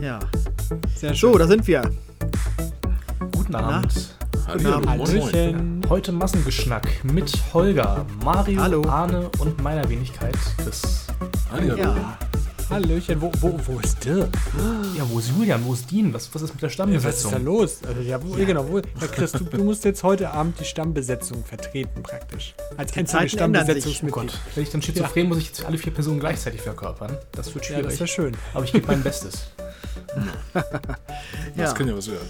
Ja. Sehr schön. So, da sind wir. Guten Abend. Hallo, Abend. moin, moin. Hallöchen. Heute Massengeschnack mit Holger, Mario, Hallo. Arne und meiner Wenigkeit Chris. Hallo. Ja. Hallöchen. Wo, wo, wo ist der? Ja, wo ist Julian? Wo ist Dean? Was, was ist mit der Was ist da Stammbesetzung? los? Also, ja, wo, genau. Wo, ja, Chris, du, du musst jetzt heute Abend die Stammbesetzung vertreten, praktisch. Als ändern sich. oh Stammbesetzungsmitglied. Gott, wenn ich dann schizophren muss ich jetzt alle vier Personen gleichzeitig verkörpern. Das wird Ja, schwierig. das wäre schön. aber ich gebe mein Bestes. Ja. Das kann ja was werden.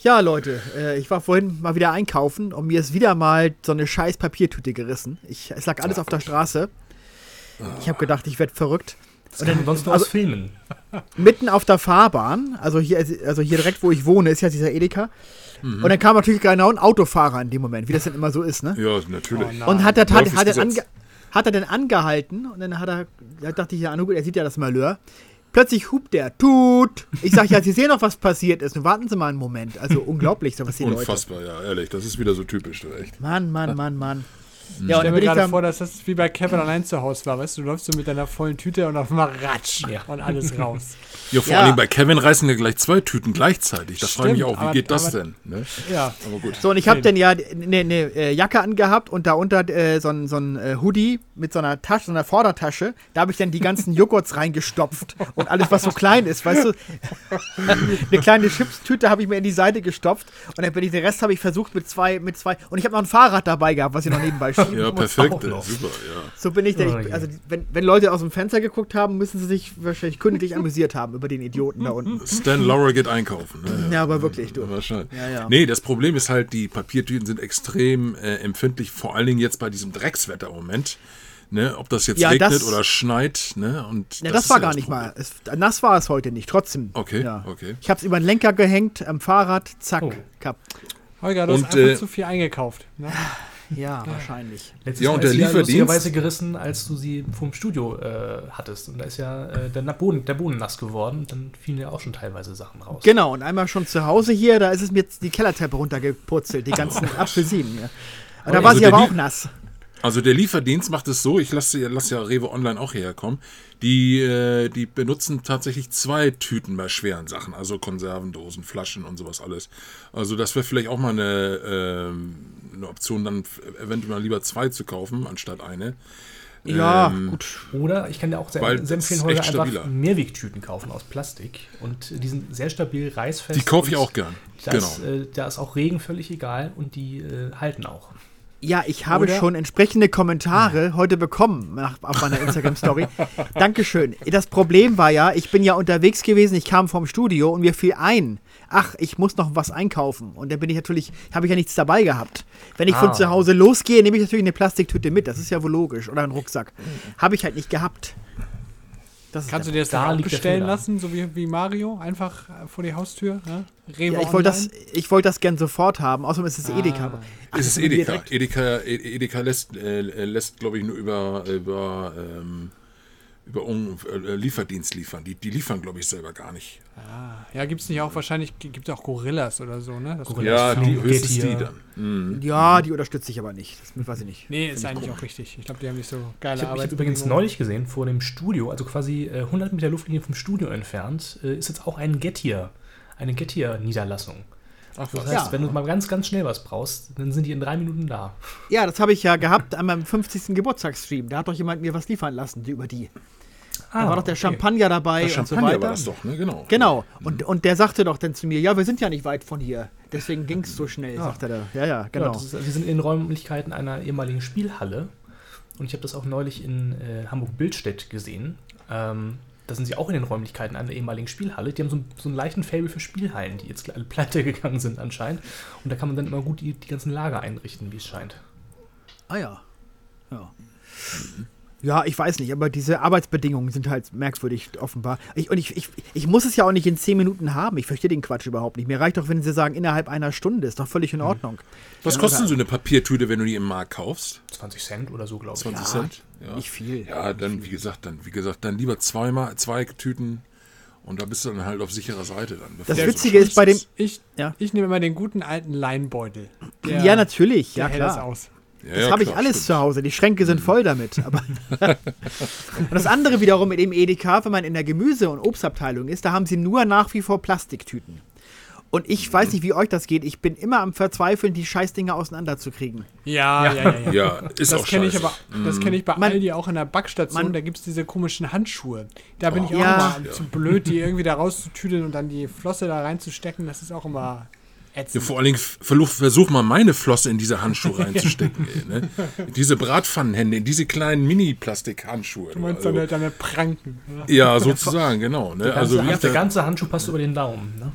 ja, Leute, äh, ich war vorhin mal wieder einkaufen und mir ist wieder mal so eine scheiß Papiertüte gerissen. Ich, es lag alles auf der Straße. Ich habe gedacht, ich werde verrückt. Das kann man sonst nur also- aus Filmen. Mitten auf der Fahrbahn, also hier, also hier direkt, wo ich wohne, ist ja dieser Edeka. Und dann kam natürlich genau ein Autofahrer in dem Moment, wie das denn immer so ist, ne? Ja, natürlich. Oh. Und hat er, hat, hat, er ange, hat er dann angehalten und dann hat er, da dachte ich ja, na gut, er sieht ja das Malheur. Plötzlich hupt der, tut. Ich sag ja, Sie sehen doch, was passiert ist. Nun warten Sie mal einen Moment. Also unglaublich, so was die Leute. Unfassbar, ja, ehrlich. Das ist wieder so typisch, du echt. Mann, Mann, Mann, Mann. Ja, Ich und dann stell mir gerade vor, dass das wie bei Kevin allein zu Hause war. Weißt du, du läufst so mit deiner vollen Tüte und auf einmal ratsch Ja. und alles raus. Ja, vor Ja. allem bei Kevin reißen ja gleich zwei Tüten gleichzeitig. Das frage ich mich auch, wie aber- geht das aber- denn? Ne? Ja. Aber gut. So, und ich habe dann ja eine ne, äh, Jacke angehabt und darunter äh, so ein, so ein äh, Hoodie mit so einer Tasche, so einer Vordertasche. Da habe ich dann die ganzen Joghurts reingestopft und alles, was so klein ist, weißt du. eine kleine Chipstüte habe ich mir in die Seite gestopft und dann bin ich, den Rest habe ich versucht mit zwei, mit zwei. Und ich habe noch ein Fahrrad dabei gehabt, was ich noch nebenbei schieben Ja, perfekt. auch ey, noch. Super, ja. So bin ich, der, Oh ich je. also wenn, wenn Leute aus dem Fenster geguckt haben, müssen sie sich wahrscheinlich künstlich amüsiert haben über den Idioten da unten. Stan Laura geht einkaufen. Ne? Ja, aber wirklich, du. Wahrscheinlich. Ja, ja. Nee, das Problem ist halt, die Papiertüten sind extrem äh, empfindlich, vor allen Dingen jetzt bei diesem Dreckswetter im Moment. Ne, ob das jetzt Ja, regnet das- oder schneit. Ne? Und Ja, das, ist war gar das nicht mal. Es, nass war es heute nicht, trotzdem. Okay, ja. okay. Ich habe es über den Lenker gehängt, am Fahrrad, zack, Oh. kapp. Holger, du Und, hast einfach äh, zu viel eingekauft. Ne? Ja, wahrscheinlich. Letztes Ja, Mal und ist der sie ja Lieferdienst- lustigerweise gerissen, als du sie vom Studio äh, hattest. Und da ist ja äh, der, Boden, der Boden nass geworden. Und dann fielen ja auch schon teilweise Sachen raus. Genau, und einmal schon zu Hause hier, da ist es mir jetzt die Kellertreppe runtergepurzelt, die ganzen Apfelsinen. Ja. Und da war Also sie aber auch nass. Also der Lieferdienst macht es so, ich lasse lass ja Rewe Online auch hierher kommen, die, äh, die benutzen tatsächlich zwei Tüten bei schweren Sachen, also Konservendosen, Flaschen und sowas alles. Also das wäre vielleicht auch mal eine, ähm, eine Option, dann eventuell lieber zwei zu kaufen, anstatt eine. Ja, Ähm, gut. Oder ich kann dir auch sehr, sehr das empfehlen, echt einfach stabiler. Mehrwegtüten kaufen aus Plastik. Und die sind sehr stabil, reißfest. Die kaufe ich auch gern. Da, Genau. ist, äh, da ist auch Regen völlig egal und die äh, halten auch. Ja, ich habe Oder- schon entsprechende Kommentare heute bekommen nach, auf meiner Instagram-Story. Dankeschön. Das Problem war ja, ich bin ja unterwegs gewesen, ich kam vom Studio und mir fiel ein, ach, ich muss noch was einkaufen. Und dann bin ich natürlich, habe ich ja nichts dabei gehabt. Wenn ich von Ah. zu Hause losgehe, nehme ich natürlich eine Plastiktüte mit, das ist ja wohl logisch. Oder einen Rucksack. Habe ich halt nicht gehabt. Kannst du dir das Da dann bestellen lassen, so wie, wie Mario? Einfach äh, vor die Haustür? Ne? Ja, ich wollte das, ich wollte das gern sofort haben. Außerdem ist es Edeka. Ach, Es ist Edeka. Edeka, E- Edeka lässt, äh, lässt glaube ich, nur über, über, ähm, über äh, Lieferdienst liefern. Die, die liefern, glaube ich, selber gar nicht. Ja, gibt es nicht auch wahrscheinlich, gibt es auch Gorillas oder so, ne? Das Gorillas. Ja, die, Flo, höchstens die dann. Mhm. Ja, die unterstütze ich aber nicht. Das weiß ich nicht. Nee, ist eigentlich auch richtig. Ich glaube, die haben nicht so geile Ich habe hab übrigens Arbeitsbedingungen. neulich gesehen, vor dem Studio, also quasi äh, 100 Meter Luftlinie vom Studio entfernt, äh, ist jetzt auch ein Gettier, eine Gettier-Niederlassung. Ach, Das heißt, Ja. wenn du mal ganz, ganz schnell was brauchst, dann sind die in drei Minuten da. Ja, das habe ich ja gehabt an meinem 50. Geburtstagsstream. Da hat doch jemand mir was liefern lassen, die über die. Da war doch der okay. Champagner dabei Der und so Champagner weiter. war das doch, ne? Genau. Genau. Und, und der sagte doch dann zu mir, ja, wir sind ja nicht weit von hier. Deswegen ging es so schnell, Ah. sagte er. da. Ja, ja, genau. das ist, wir sind in den Räumlichkeiten einer ehemaligen Spielhalle und ich habe das auch neulich in äh, Hamburg-Bildstedt gesehen. Ähm, da sind sie auch in den Räumlichkeiten einer ehemaligen Spielhalle. Die haben so, ein- so einen leichten Fable für Spielhallen, die jetzt alle pleite gegangen sind anscheinend. Und da kann man dann immer gut die, die ganzen Lager einrichten, wie es scheint. ah ja. Ja. Ja, ich weiß nicht, aber diese Arbeitsbedingungen sind halt merkwürdig offenbar. Ich, und ich, ich, ich muss es ja auch nicht in 10 Minuten haben. Ich verstehe den Quatsch überhaupt nicht. Mir reicht doch, wenn sie sagen, innerhalb einer Stunde. Ist doch völlig in Ordnung. Was kostet denn so eine Papiertüte, wenn du die im Markt kaufst? 20 Cent oder so, glaube ich. 20 Ja, Cent? Ja. Nicht viel. Ja, dann, wie gesagt, dann, wie gesagt, dann lieber zweimal, zwei Tüten und da bist du dann halt auf sicherer Seite dann. Das du so Witzige ist bei dem. Ich, Ja. ich nehme immer den guten alten Leinbeutel. Der- Ja, natürlich. Der Ja, hält das klar. aus. Ja, Das ja, habe ich alles stimmt. zu Hause. Die Schränke sind voll damit. Aber und das andere wiederum mit dem Edeka, wenn man in der Gemüse- und Obstabteilung ist, da haben sie nur nach wie vor Plastiktüten. Und ich weiß nicht, wie euch das geht. Ich bin immer am Verzweifeln, die Scheißdinger auseinanderzukriegen. Ja, ja, ja. ja. Ja, ist Das auch kenne ich aber, das kenne ich bei Man- Aldi auch in der Backstation. man- da gibt es diese komischen Handschuhe. Da bin ich auch Ja. immer zu blöd, die irgendwie da rauszutüdeln und dann die Flosse da reinzustecken. Das ist auch immer Ja, vor allen Dingen versuch, versuch mal meine Flosse in diese Handschuhe reinzustecken. ey, ne? Diese Bratpfannenhände, in diese kleinen Mini-Plastik-Handschuhe. du meinst also, deine, deine Pranken. ne? ja, sozusagen, genau. Ne? Also, Also wie ich der da, ganze Handschuh passt über den Daumen. Ne?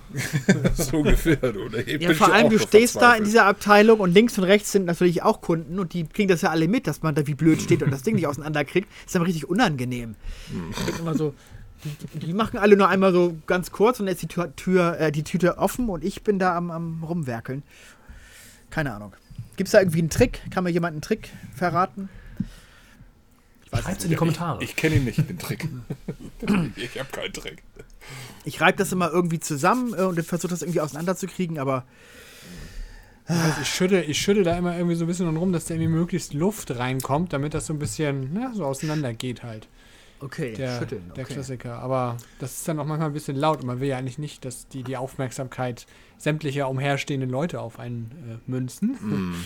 so ungefähr. Oder? Ich Ja, bin vor allem, du stehst da in dieser Abteilung und links und rechts sind natürlich auch Kunden und die kriegen das ja alle mit, dass man da wie blöd steht und das Ding nicht auseinanderkriegt. Ist dann richtig unangenehm. Ich denk immer so, die, die machen alle nur einmal so ganz kurz und dann ist die Tür, Tür äh, die Tüte offen und ich bin da am, am rumwerkeln. Keine Ahnung. Gibt es da irgendwie einen Trick? Kann mir jemand einen Trick verraten? Schreibt's in die Kommentare. Ich kenne ihn nicht, den Trick. ich habe keinen Trick. Ich reibe das immer irgendwie zusammen äh, und versuche das irgendwie auseinanderzukriegen, aber Also ich schütte, ich schütte da immer irgendwie so ein bisschen rum, dass da irgendwie möglichst Luft reinkommt, damit das so ein bisschen na, so auseinander geht halt. Okay, Der, schütteln. der Okay. Klassiker. Aber das ist dann auch manchmal ein bisschen laut und man will ja eigentlich nicht, dass die die Aufmerksamkeit sämtlicher umherstehenden Leute auf einen äh, münzen.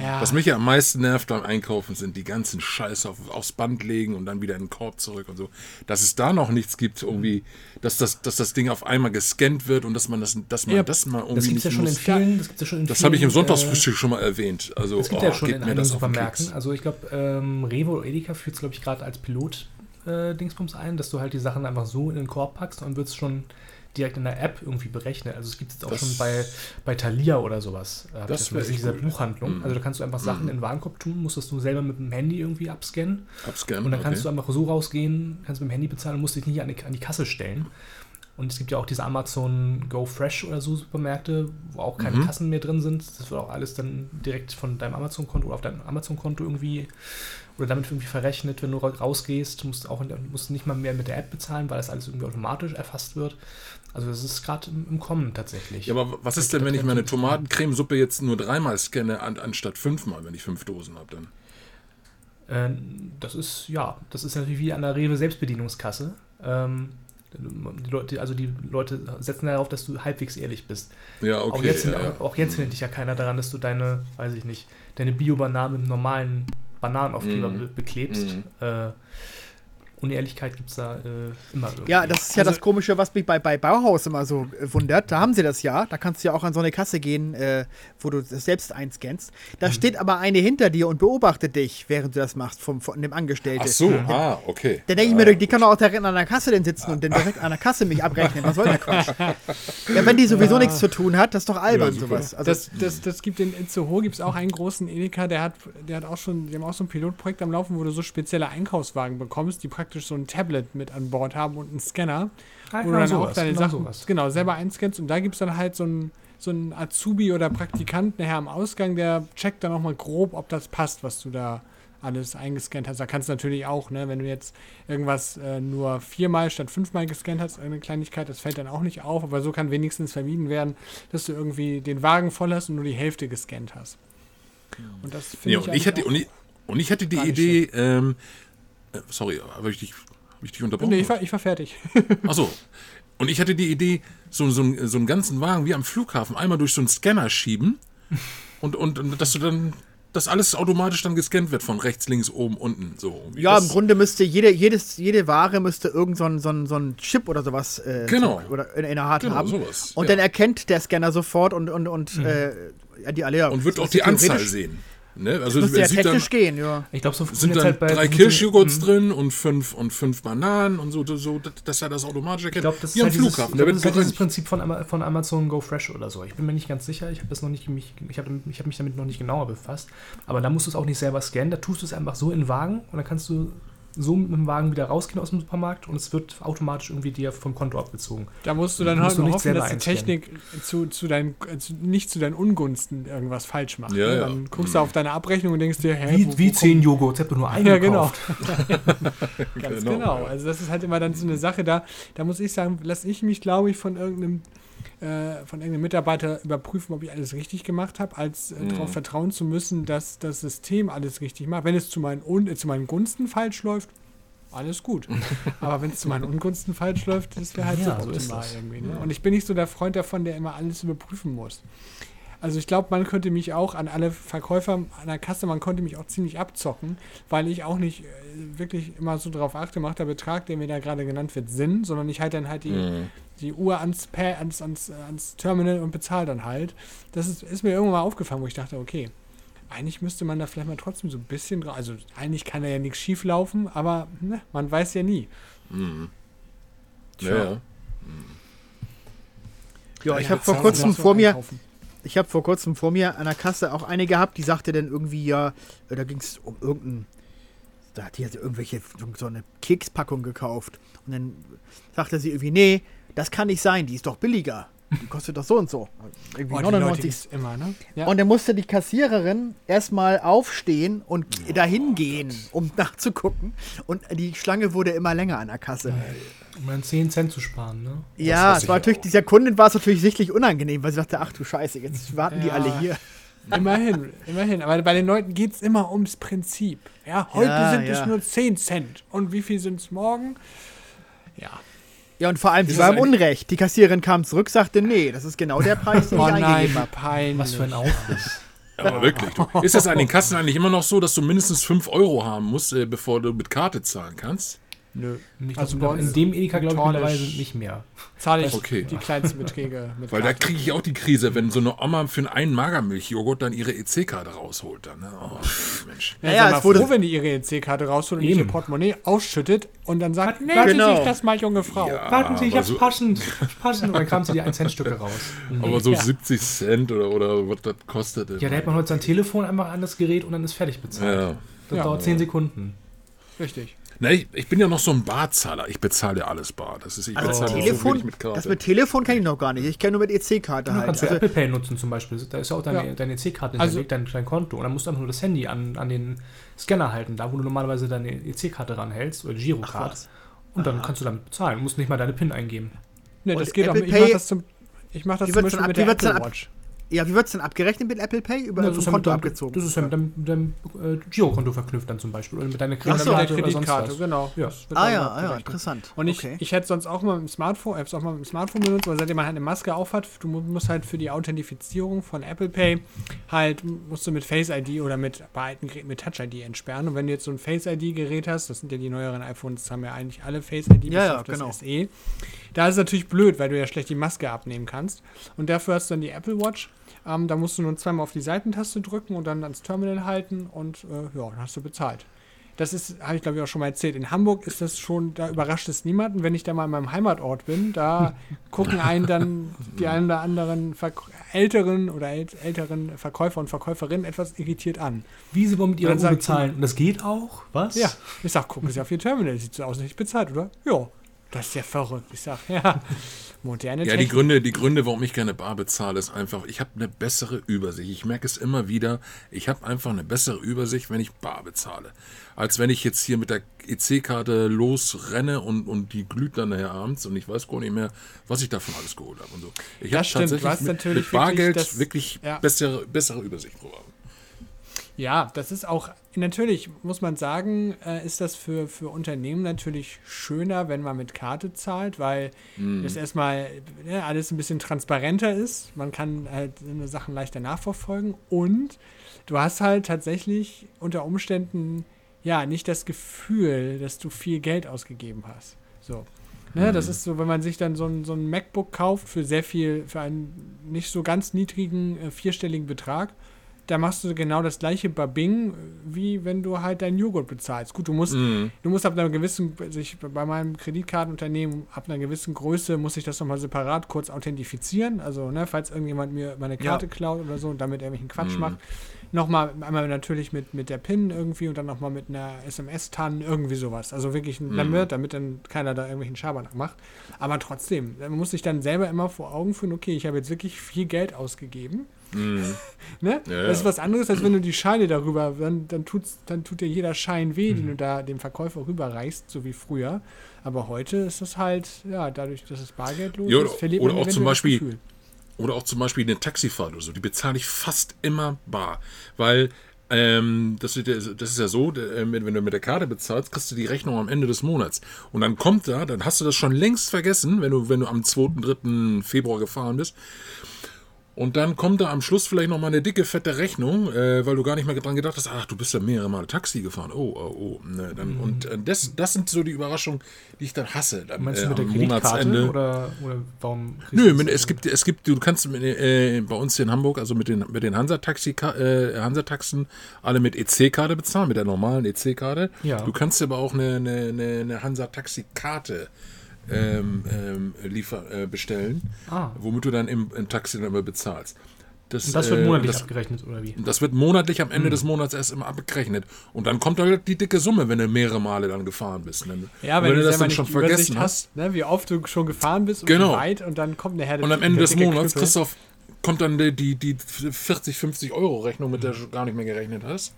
Ja. Was mich ja am meisten nervt beim Einkaufen sind die ganzen Scheiße auf, aufs Band legen und dann wieder in den Korb zurück und so. Dass es da noch nichts gibt, irgendwie, dass das, dass das Ding auf einmal gescannt wird und dass man das, dass man Ja, das mal irgendwie Das gibt es ja schon in muss. vielen. Das, gibt's ja schon in Das habe ich im äh, Sonntagsfrühstück schon mal erwähnt. Also, Es gibt oh, ja schon in einigen das Supermärkten. Also ich glaube, ähm, Revo oder Edeka führt es, glaube ich, gerade als Pilot-Dingsbums ein, dass du halt die Sachen einfach so in den Korb packst und wird es schon direkt in der App irgendwie berechnet. Also es gibt es auch Das- schon bei, bei Thalia oder sowas. Äh, Das gesehen, echt dieser gut. Buchhandlung. Mhm. Also da kannst du einfach Sachen in den Warenkorb tun, musst das du selber mit dem Handy irgendwie abscannen. Abscannen, Und dann kannst okay. du einfach so rausgehen, kannst mit dem Handy bezahlen und musst dich nicht an die, an die Kasse stellen. Und es gibt ja auch diese Amazon Go Fresh oder so Supermärkte, wo auch keine Mhm. Kassen mehr drin sind. Das wird auch alles dann direkt von deinem Amazon-Konto oder auf deinem Amazon-Konto irgendwie oder damit irgendwie verrechnet, wenn du ra- rausgehst. Musst auch musst nicht mal mehr mit der App bezahlen, weil das alles irgendwie automatisch erfasst wird. Also das ist gerade im, im Kommen tatsächlich. Ja, aber was ist denn, wenn ich meine es- Tomatencremesuppe jetzt nur dreimal scanne, an, anstatt fünfmal, wenn ich fünf Dosen habe dann? Ähm, das ist, ja, das ist natürlich wie an der Rewe Selbstbedienungskasse. Ähm, die Leute, also die Leute setzen darauf, dass du halbwegs ehrlich bist. Ja, okay. auch, jetzt, ja, ja. auch jetzt findet dich ja keiner daran, dass du deine, weiß ich nicht, deine Bio-Bananen mit normalen Bananenaufkleber Mhm. be beklebst. Mhm. Äh, Unehrlichkeit gibt es da äh, immer irgendwie. Ja, das ist ja Also- das Komische, was mich bei, bei Bauhaus immer so äh, wundert. Da haben sie das ja. Da kannst du ja auch an so eine Kasse gehen, äh, wo du das selbst einscannst. Mhm. Da steht aber eine hinter dir und beobachtet dich, während du das machst, vom, von dem Angestellten. Ach so, ah, okay. Da denke ich mir, die kann doch auch direkt an der Kasse denn sitzen und dann direkt an der Kasse mich abrechnen. Was soll der Quatsch? Ja, wenn die sowieso nichts zu tun hat, das ist doch albern, Ja, sowas. Also, das, das, das gibt in Itzehoe gibt es auch einen großen Edeka, der hat, der hat auch schon, die haben auch so ein Pilotprojekt am Laufen, wo du so spezielle Einkaufswagen bekommst, die praktisch so ein Tablet mit an Bord haben und einen Scanner, Ah, wo genau du dann sowas, auch deine genau Sachen sowas. genau selber einscannst und da gibt es dann halt so einen so einen Azubi oder Praktikant nachher am Ausgang, der checkt dann auch mal grob, ob das passt, was du da alles eingescannt hast. Da kannst du natürlich auch, ne, wenn du jetzt irgendwas äh, nur viermal statt fünfmal gescannt hast, eine Kleinigkeit, das fällt dann auch nicht auf, aber so kann wenigstens vermieden werden, dass du irgendwie den Wagen voll hast und nur die Hälfte gescannt hast. Und das finde Ja, ich und ich, hatte, und, ich, und ich hatte die Idee, ähm, äh, sorry, habe ich dich, hab ich dich unterbrochen? Nee, ich war, ich war fertig. Achso. Und ich hatte die Idee, so, so, einen- so einen ganzen Wagen wie am Flughafen einmal durch so einen Scanner schieben und, und, und dass du dann, dass alles automatisch dann gescannt wird von rechts, links, oben, unten. So. ja, das, im Grunde müsste jede, jedes, jede Ware müsste irgend so ein, so ein, so ein Chip oder sowas äh, Genau. so, oder in, in der Hand Genau, haben. sowas, Und ja. dann erkennt der Scanner sofort und, und, und äh, ja, die alle ja. Und wird auch die Anzahl sehen. Ne? Also Müsste ja sieht dann, technisch gehen, ja. Ich glaube, so sind dann halt bei drei Kirschjoghurts Mhm. drin und fünf, und fünf Bananen und so, so dass er das automatisch erkennt. Ich glaube, das halt dieses, glaub, das ist halt dieses. Prinzip von, von Amazon Go Fresh oder so. Ich bin mir nicht ganz sicher. Ich habe das noch nicht mich, ich habe ich hab mich damit noch nicht genauer befasst. Aber da musst du es auch nicht selber scannen. Da tust du es einfach so in den Wagen und dann kannst du so mit dem Wagen wieder rausgehen aus dem Supermarkt und es wird automatisch irgendwie dir vom Konto abgezogen. Da musst du dann Musst halt du nur nicht hoffen, dass die. Technik zu, zu deinen, äh, zu, nicht zu deinen Ungunsten irgendwas falsch macht. Ja, ne? ja. Dann guckst du auf deine Abrechnung und denkst dir, hä, Wie, wo, wie wo zehn Joghurts, ich habe nur einen Ja, genau. gekauft. Ganz Genau, genau. Also das ist halt immer dann so eine Sache da. Da muss ich sagen, lasse ich mich, glaube ich, von irgendeinem äh, von irgendeinem Mitarbeiter überprüfen, ob ich alles richtig gemacht habe, als äh, darauf vertrauen zu müssen, dass das System alles richtig macht. Wenn es zu meinen, Un äh, zu meinen Gunsten falsch läuft, alles gut. Aber wenn es zu meinen Ungunsten falsch läuft, das wäre halt Ja, so so optimal das. irgendwie. Ne? Und ich bin nicht so der Freund davon, der immer alles überprüfen muss. Also ich glaube, man könnte mich auch an alle Verkäufer an der Kasse, man konnte mich auch ziemlich abzocken, weil ich auch nicht äh, wirklich immer so darauf achte, macht der Betrag, der mir da gerade genannt wird, Sinn, sondern ich halte dann halt die, Mhm. die Uhr ans, ans, ans, ans Terminal und bezahle dann halt. Das ist, ist mir irgendwann mal aufgefallen, wo ich dachte, okay, eigentlich müsste man da vielleicht mal trotzdem so ein bisschen drauf, also eigentlich kann da ja nichts schief laufen, aber ne, man weiß ja nie. Mhm. Tja. Ja, ja. Ja, ich habe vor kurzem vor mir, einkaufen. Ich habe vor kurzem vor mir an der Kasse auch eine gehabt, die sagte dann irgendwie ja, äh, da ging es um irgendein, da hat die also irgendwelche so eine Kekspackung gekauft. Und dann sagte sie irgendwie, nee, das kann nicht sein, die ist doch billiger, die kostet doch so und so, irgendwie Oh, die Leute 99 gibt's immer, ne? Ja. Und dann musste die Kassiererin erstmal aufstehen und dahin gehen, um nachzugucken. Und die Schlange wurde immer länger an der Kasse. Um dann 10 Cent zu sparen, ne? Ja, es war ich natürlich, auch. dieser Kundin war es natürlich sichtlich unangenehm, weil sie dachte, ach du Scheiße, jetzt warten die Ja. alle hier. Immerhin, immerhin. Aber bei den Leuten geht es immer ums Prinzip. Ja, heute Ja, sind es nur 10 Cent. Und wie viel sind es morgen? Ja. Und vor allem, sie war im Unrecht. Die Kassiererin kam zurück, sagte, nee, das ist genau der Preis, den Oh ich nein, eingegeben habe. peinlich. Was für ein Aufriss. Aber wirklich. Du, ist das an den Kassen eigentlich immer noch so, dass du mindestens 5 Euro haben musst, äh, bevor du mit Karte zahlen kannst? Nö. Ich Also bei in dem Edeka, glaube ich, mittlerweile nicht mehr. Zahle ich Okay. die kleinsten Beträge mit Weil da Karte. kriege ich auch die Krise, wenn so eine Oma für einen Magermilchjoghurt dann ihre EC-Karte rausholt. Dann, ne? oh, Mensch. Ja, Ja, ja, es wurde- froh, wenn die ihre EC-Karte rausholt und Eben. ihr Portemonnaie ausschüttet und dann sagt, nee, Genau. genau. sich das mal, junge Frau. Ja, Warten Sie, ich hab's so- passend. Passend. Und dann kramt sie die 1-Cent-Stücke raus. Aber so Ja. 70 Cent oder, oder was das kostet. Ja, da hält man heute sein Telefon einfach an das Gerät und dann ist fertig bezahlt. Ja. Das Ja. dauert 10 Sekunden. Richtig. Na, ich, ich bin ja noch so ein Barzahler. Ich bezahle ja alles bar. Das ist, ich Also bezahle so Telefon, wenig mit Karte. das mit Telefon kenne ich noch gar nicht. Ich kenne nur mit EC-Karte Du halt. kannst du Also, Apple Pay nutzen zum Beispiel. Da ist ja auch deine, Ja. deine EC-Karte Also- hinterlegt, dein, dein Konto. Und dann musst du einfach nur das Handy an, an den Scanner halten, da wo du normalerweise deine EC-Karte ranhältst oder Girocard. Und dann kannst du damit bezahlen. Du musst nicht mal deine PIN eingeben. Ne, Und das geht auch. Apple Ich Pay- mache das zum, ich mach das zum Beispiel mit ab- der Apple ab- Watch. Ja, wie wird es denn abgerechnet mit Apple Pay? Über Ja, ist ein ja mit Konto deinem- abgezogen? Das ist ja mit deinem, mit deinem äh, Girokonto verknüpft dann zum Beispiel. Oder mit deiner Ach so. Mit der Kreditkarte oder sonst Kreditkarte, was. genau. Ja. Das ah dann ja, ah, ja, interessant. Und ich, okay. ich hätte sonst auch mal im Smartphone, ich habe es auch mal im Smartphone benutzt, weil seitdem man halt eine Maske aufhat, du mu- musst halt für die Authentifizierung von Apple Pay halt, musst du mit Face ID oder mit bei alten Geräten mit Touch ID entsperren. Und wenn du jetzt so ein Face ID-Gerät hast, das sind ja die neueren iPhones, haben ja eigentlich alle Face ID Ja, ja, auf das genau. SE. Da ist es natürlich blöd, weil du ja schlecht die Maske abnehmen kannst. Und dafür hast du dann die Apple Watch. Ähm, da musst du nur zweimal auf die Seitentaste drücken und dann ans Terminal halten und äh, ja, dann hast du bezahlt. Das ist, habe ich glaube ich auch schon mal erzählt. In Hamburg ist das schon, da überrascht es niemanden. Wenn ich da mal in meinem Heimatort bin, da gucken einen dann die einen oder anderen Verk älteren oder äl älteren Verkäufer und Verkäuferinnen etwas irritiert an. Wie sie wollen mit Uhr sagt bezahlen. Und das geht auch? Was? Ja, ich sag, gucken Sie auf Ihr Terminal, sieht so aus, nicht bezahlt, oder? Ja, das ist ja verrückt. Ich sag, ja, moderne Ja, die. Gründe, die Gründe, warum ich gerne bar bezahle, ist einfach, ich habe eine bessere Übersicht. Ich merke es immer wieder, ich habe einfach eine bessere Übersicht, wenn ich bar bezahle. Als wenn ich jetzt hier mit der EC-Karte losrenne und, und die glüht dann nachher abends und ich weiß gar nicht mehr, was ich davon alles geholt habe und so. Ich Das habe tatsächlich mit, natürlich mit Bargeld wirklich das- wirklich ja. bessere, bessere Übersicht drüber. Ja, das ist auch, natürlich muss man sagen, äh, ist das für, für Unternehmen natürlich schöner, wenn man mit Karte zahlt, weil das erstmal ja, alles ein bisschen transparenter ist. Man kann halt seine Sachen leichter nachverfolgen und du hast halt tatsächlich unter Umständen ja nicht das Gefühl, dass du viel Geld ausgegeben hast. So. Ne, das ist so, wenn man sich dann so ein, so ein MacBook kauft für sehr viel, für einen nicht so ganz niedrigen äh, vierstelligen Betrag, da machst du genau das gleiche bei Bing, wie wenn du halt deinen Joghurt bezahlst. Gut, du musst, Mhm. du musst ab einer gewissen, sich bei meinem Kreditkartenunternehmen, ab einer gewissen Größe muss ich das nochmal separat kurz authentifizieren. Also, ne, falls irgendjemand mir meine Karte klaut oder so und damit irgendwelchen Quatsch Mhm. macht. Nochmal, einmal natürlich mit, mit der PIN irgendwie und dann nochmal mit einer SMS-TAN, irgendwie sowas. Also wirklich ein Mhm. damit, damit dann keiner da irgendwelchen Schabernack macht. Aber trotzdem, man muss sich dann selber immer vor Augen führen, okay, ich habe jetzt wirklich viel Geld ausgegeben. Ne? Ja, Das ist ja. was anderes, als wenn du die Scheine darüber, dann, dann, tut's, dann tut dir jeder Schein weh, Mhm. den du da dem Verkäufer rüberreichst, so wie früher. Aber heute ist das halt, ja, dadurch, dass es bargeldlos Ja, ist, oder- verliert oder man auch zum Beispiel-. Oder auch zum Beispiel eine Taxifahrt oder so, die bezahle ich fast immer bar. Weil ähm, das, ist, ja- das ist ja so, äh, wenn wenn du mit der Karte bezahlst, kriegst du die Rechnung am Ende des Monats. Und dann kommt da, dann hast du das schon längst vergessen, wenn du, wenn du am 2., 3. Februar gefahren bist. Und dann kommt da am Schluss vielleicht noch mal eine dicke, fette Rechnung, äh, weil du gar nicht mehr dran gedacht hast, ach, du bist ja mehrere Mal Taxi gefahren. Oh, oh, oh. Ne, dann, Und äh, das, das sind so die Überraschungen, die ich dann hasse. Dann, Meinst äh, du mit der Monatsende. oder, oder warum? Nö, mit, es gibt, es gibt, du kannst äh, bei uns hier in Hamburg, also mit den, mit den Hansa-Taxi, äh, Hansa-Taxen, alle mit EC-Karte bezahlen, mit der normalen EC-Karte. Ja. Du kannst aber auch eine, eine, eine, eine Hansa-Taxi-Karte ähm, ähm, liefer, äh, bestellen, Ah. womit du dann im, im Taxi dann immer bezahlst. Das, Und das wird äh, monatlich das, abgerechnet, oder wie? das wird monatlich am. Ende des Monats erst immer abgerechnet. Und dann kommt halt die dicke Summe, wenn du mehrere Male dann gefahren bist. ne? Ja, Und wenn, du das dann schon vergessen hast. ne, wie oft du schon gefahren bist und Genau. wie weit und dann kommt eine Herde. Und am Ende des Monats Knüppel. kriegst du auf, kommt dann die, die, die 40, 50 Euro Rechnung, mit der du gar nicht mehr gerechnet hast.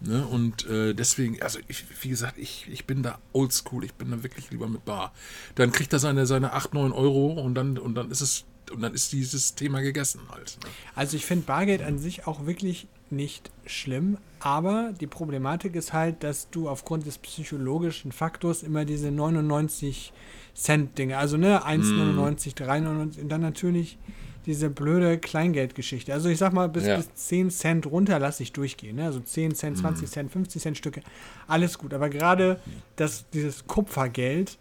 Ne? Und äh, deswegen, also ich, wie gesagt, ich, ich bin da oldschool, ich bin da wirklich lieber mit Bar. Dann kriegt er seine, seine 8, 9 Euro und dann, und dann ist es, und dann ist dieses Thema gegessen halt. Ne? Also ich finde Bargeld an sich auch wirklich nicht schlimm, aber die Problematik ist halt, dass du aufgrund des psychologischen Faktors immer diese 99 Cent Dinge, also ne, 1,99, 3,99 und dann natürlich diese blöde Kleingeldgeschichte. Also ich sag mal, bis, Ja. bis 10 Cent runter lasse ich durchgehen. Ne? Also 10 Cent, 20 Cent, 50 Cent Stücke, alles gut. Aber gerade das, dieses Kupfergeld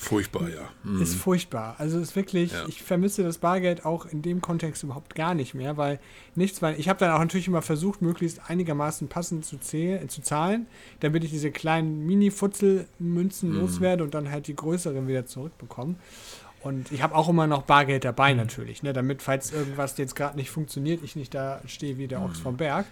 Furchtbar, ja. Mhm. ist furchtbar. Also ist wirklich, Ja. ich vermisse das Bargeld auch in dem Kontext überhaupt gar nicht mehr, weil nichts, weil ich habe dann auch natürlich immer versucht, möglichst einigermaßen passend zu, zäh- zu zahlen, damit ich diese kleinen Mini-Futzel-Münzen Mhm. loswerde und dann halt die größeren wieder zurückbekomme. Und ich habe auch immer noch Bargeld dabei Mhm. natürlich, ne, damit, falls irgendwas jetzt gerade nicht funktioniert, ich nicht da stehe wie der Ochs vom Berg.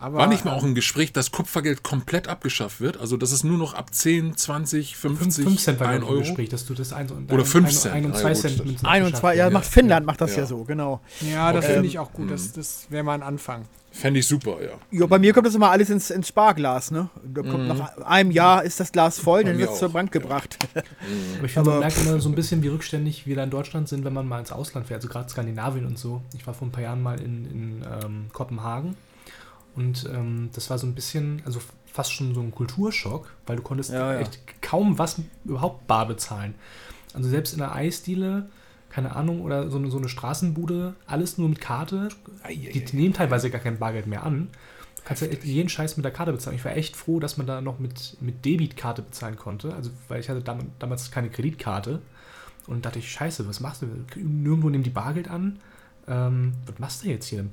Aber, Mhm. War nicht mal auch ähm, ein Gespräch, dass Kupfergeld komplett abgeschafft wird? Also, dass es nur noch ab 10, 20, 50, 5 Cent war 1 glaub ich, im Euro? Gespräch, dass du das 1 und Oder ein- fünf ein- Cent. ein und Ah, 2 ja, gut, Cent das- Münzen Ein und abgeschafft zwei, ja, werden. macht Finnland, macht das ja, Ja. so, genau. Ja, das Okay. finde ich auch gut. Mhm. Das, das wäre mal ein Anfang. Fände ich super, ja. Ja, bei mir kommt das immer alles ins, ins Sparglas, ne? Da kommt Nach einem Jahr ist das Glas voll, Bei dann wird es zur auch, Brand ja. gebracht. Aber ich finde, man merkt immer so ein bisschen, wie rückständig wir da in Deutschland sind, wenn man mal ins Ausland fährt, also gerade Skandinavien und so. Ich war vor ein paar Jahren mal in, in ähm, Kopenhagen und ähm, das war so ein bisschen, also fast schon so ein Kulturschock, weil du konntest Ja, ja. echt kaum was überhaupt bar bezahlen. Also selbst in der Eisdiele, keine Ahnung, oder so eine, so eine Straßenbude, alles nur mit Karte. Die, die nehmen teilweise gar kein Bargeld mehr an. Du kannst ja jeden Scheiß mit der Karte bezahlen. Ich war echt froh, dass man da noch mit, mit Debitkarte bezahlen konnte. Also, weil ich hatte dam damals keine Kreditkarte. Und dachte ich, scheiße, was machst du? Nirgendwo nehmen die Bargeld an. Ähm, was machst du jetzt hier?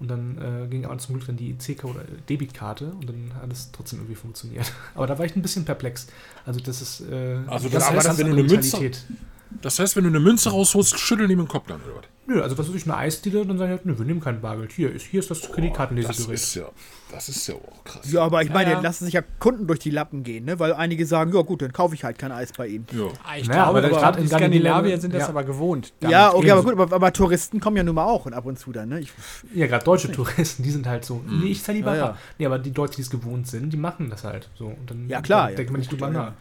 Und dann äh, ging aber zum Glück dann die EC- oder Debitkarte und dann hat es trotzdem irgendwie funktioniert. Aber da war ich ein bisschen perplex. Also das ist äh, Also das das heißt, ganz wenn du eine Münze-. Das heißt, wenn du eine Münze rausholst, schütteln die mit dem Kopf dann, oder was? Nö, also was weiß ich, eine Eisdiele, dann sagen die halt, nö, wir nehmen kein Bargeld. Hier ist, hier ist das Das Kreditkartenlesegerät. ist ja, das ist ja auch krass. Ja, aber ich meine, Ja, ja. lassen sich ja Kunden durch die Lappen gehen, ne? Weil einige sagen, ja gut, dann kaufe ich halt kein Eis bei ihnen. Ja. Ah, Ich Naja, glaube, aber aber gerade in Skandinavien- sind das ja. aber gewohnt. ja, okay, aber gut, aber, aber Touristen kommen ja nun mal auch und ab und zu dann, ne? Ich, Ja, gerade deutsche Touristen, die sind halt so, nee, ich zahle lieber Ja, ja. Nee, aber die Leute, die es gewohnt sind, die machen das halt so. Und dann, Ja, klar, dann ja. denkt man nicht drüber ja. nach.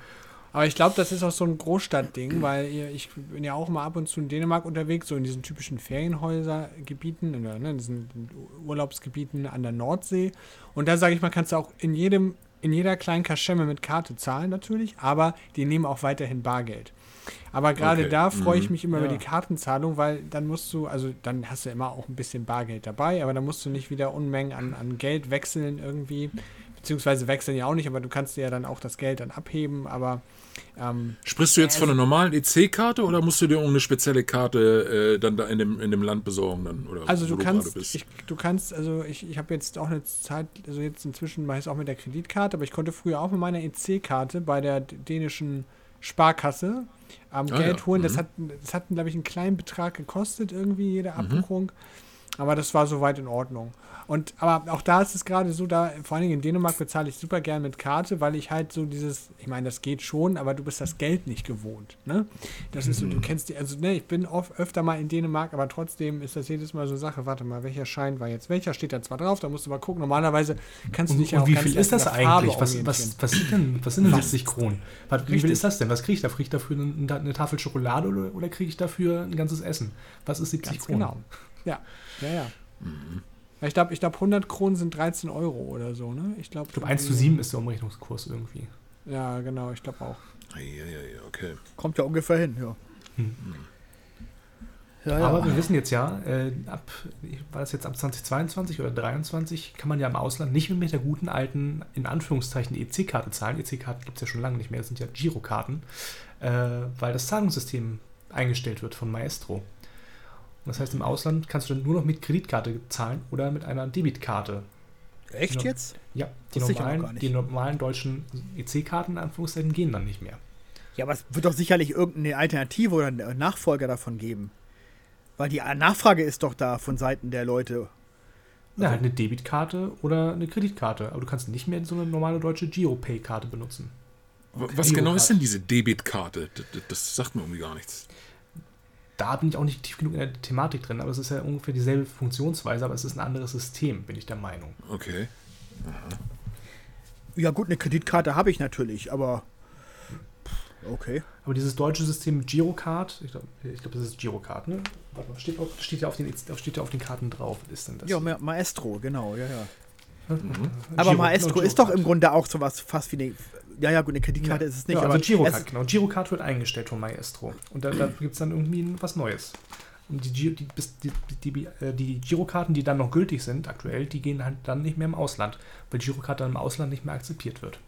Aber ich glaube, das ist auch so ein Großstadtding, weil ihr- ich bin ja auch mal ab und zu in Dänemark unterwegs, so in diesen typischen Ferienhäusergebieten, ne, in diesen Urlaubsgebieten an der Nordsee. Und da sage ich mal, kannst du auch in jedem, in jeder kleinen Kaschemme mit Karte zahlen natürlich, aber die nehmen auch weiterhin Bargeld. Aber gerade Okay. da freue ich Mhm. mich immer über Ja. die Kartenzahlung, weil dann musst du, also dann hast du immer auch ein bisschen Bargeld dabei, aber dann musst du nicht wieder Unmengen an, an Geld wechseln irgendwie. Beziehungsweise wechseln ja auch nicht, aber du kannst dir ja dann auch das Geld dann abheben, aber ähm, Sprichst du jetzt von einer normalen EC-Karte oder musst du dir irgendeine spezielle Karte äh, dann da in dem, in dem Land besorgen? Dann, oder Also du kannst, bist? ich, du kannst, also ich, ich habe jetzt auch eine Zeit, also jetzt inzwischen mache ich es auch mit der Kreditkarte, aber ich konnte früher auch mit meiner EC-Karte bei der dänischen Sparkasse ähm, Ah, Geld ja. holen. Das Mhm. hat, das hat glaube ich, einen kleinen Betrag gekostet, irgendwie, jede Abbuchung. Aber das war soweit in Ordnung. Und aber auch da ist es gerade so, da vor allen Dingen in Dänemark bezahle ich super gern mit Karte, weil ich halt so dieses, ich meine, das geht schon, aber du bist das Geld nicht gewohnt. Ne? Das ist so, du kennst die, also ne, ich bin oft öfter mal in Dänemark, aber trotzdem ist das jedes Mal so Sache, warte mal, welcher Schein war jetzt welcher, steht da zwar drauf, da musst du mal gucken. Normalerweise kannst du dich Und, ja auch und wie viel ist das eigentlich? Was, was, was, sind denn, was sind denn Was? 70 Kronen? Was, wie viel ist das denn? Was kriege ich da? Kriege ich dafür eine, eine Tafel Schokolade oder, oder kriege ich dafür ein ganzes Essen? Was ist 70 Ganz Kronen? genau. Ja, ja, ja. Ja, Ich glaube, ich glaub, 100 Kronen sind 13 Euro oder so, ne? Ich glaube, Ich glaube, 1 zu 7 ist der Umrechnungskurs irgendwie. Ja, genau, ich glaube auch. Ja, ja, ja, okay. Kommt ja ungefähr hin, ja. Hm. Ja, ja. Aber wir wissen jetzt ja, äh, ab, war das jetzt ab 2022 oder 2023, kann man ja im Ausland nicht mehr mit der guten alten, in Anführungszeichen, EC-Karte zahlen. EC-Karten gibt es ja schon lange nicht mehr, das sind ja Girokarten, äh, weil das Zahlungssystem eingestellt wird von Maestro. Das heißt, im Ausland kannst du dann nur noch mit Kreditkarte zahlen oder mit einer Debitkarte. Echt Ja. jetzt? Ja, die normalen, die normalen deutschen EC-Karten, in Anführungszeichen, gehen dann nicht mehr. Ja, aber es wird doch sicherlich irgendeine Alternative oder einen Nachfolger davon geben. Weil die Nachfrage ist doch da von Seiten der Leute. Ja, halt eine Debitkarte oder eine Kreditkarte. Aber du kannst nicht mehr so eine normale deutsche Giropay-Karte benutzen. Was genau ist denn diese Debitkarte? D- d- Das sagt mir irgendwie gar nichts. Da bin ich auch nicht tief genug in der Thematik drin, aber es ist ja ungefähr dieselbe Funktionsweise, aber es ist ein anderes System, bin ich der Meinung. Okay. Ja, gut, eine Kreditkarte habe ich natürlich, aber. Okay. Aber dieses deutsche System mit Girocard, ich glaube, glaub, das ist Girocard, ne? Warte mal, steht, auf, steht, ja auf den, steht ja auf den Karten drauf. Ist denn das? Ja, Ma Maestro, genau, ja, ja. Mhm. Aber Giro- Maestro ist doch im Grunde auch sowas fast wie eine. Ja, ja, gut, eine Kreditkarte ist es nicht, ja, aber. also Girocard, es, genau. Girocard wird eingestellt von Maestro. Und da, da gibt es dann irgendwie was Neues. Und die, die, die, die, die, äh, die Girokarten, die dann noch gültig sind, aktuell, die gehen halt dann nicht mehr im Ausland, weil Girocard dann im Ausland nicht mehr akzeptiert wird.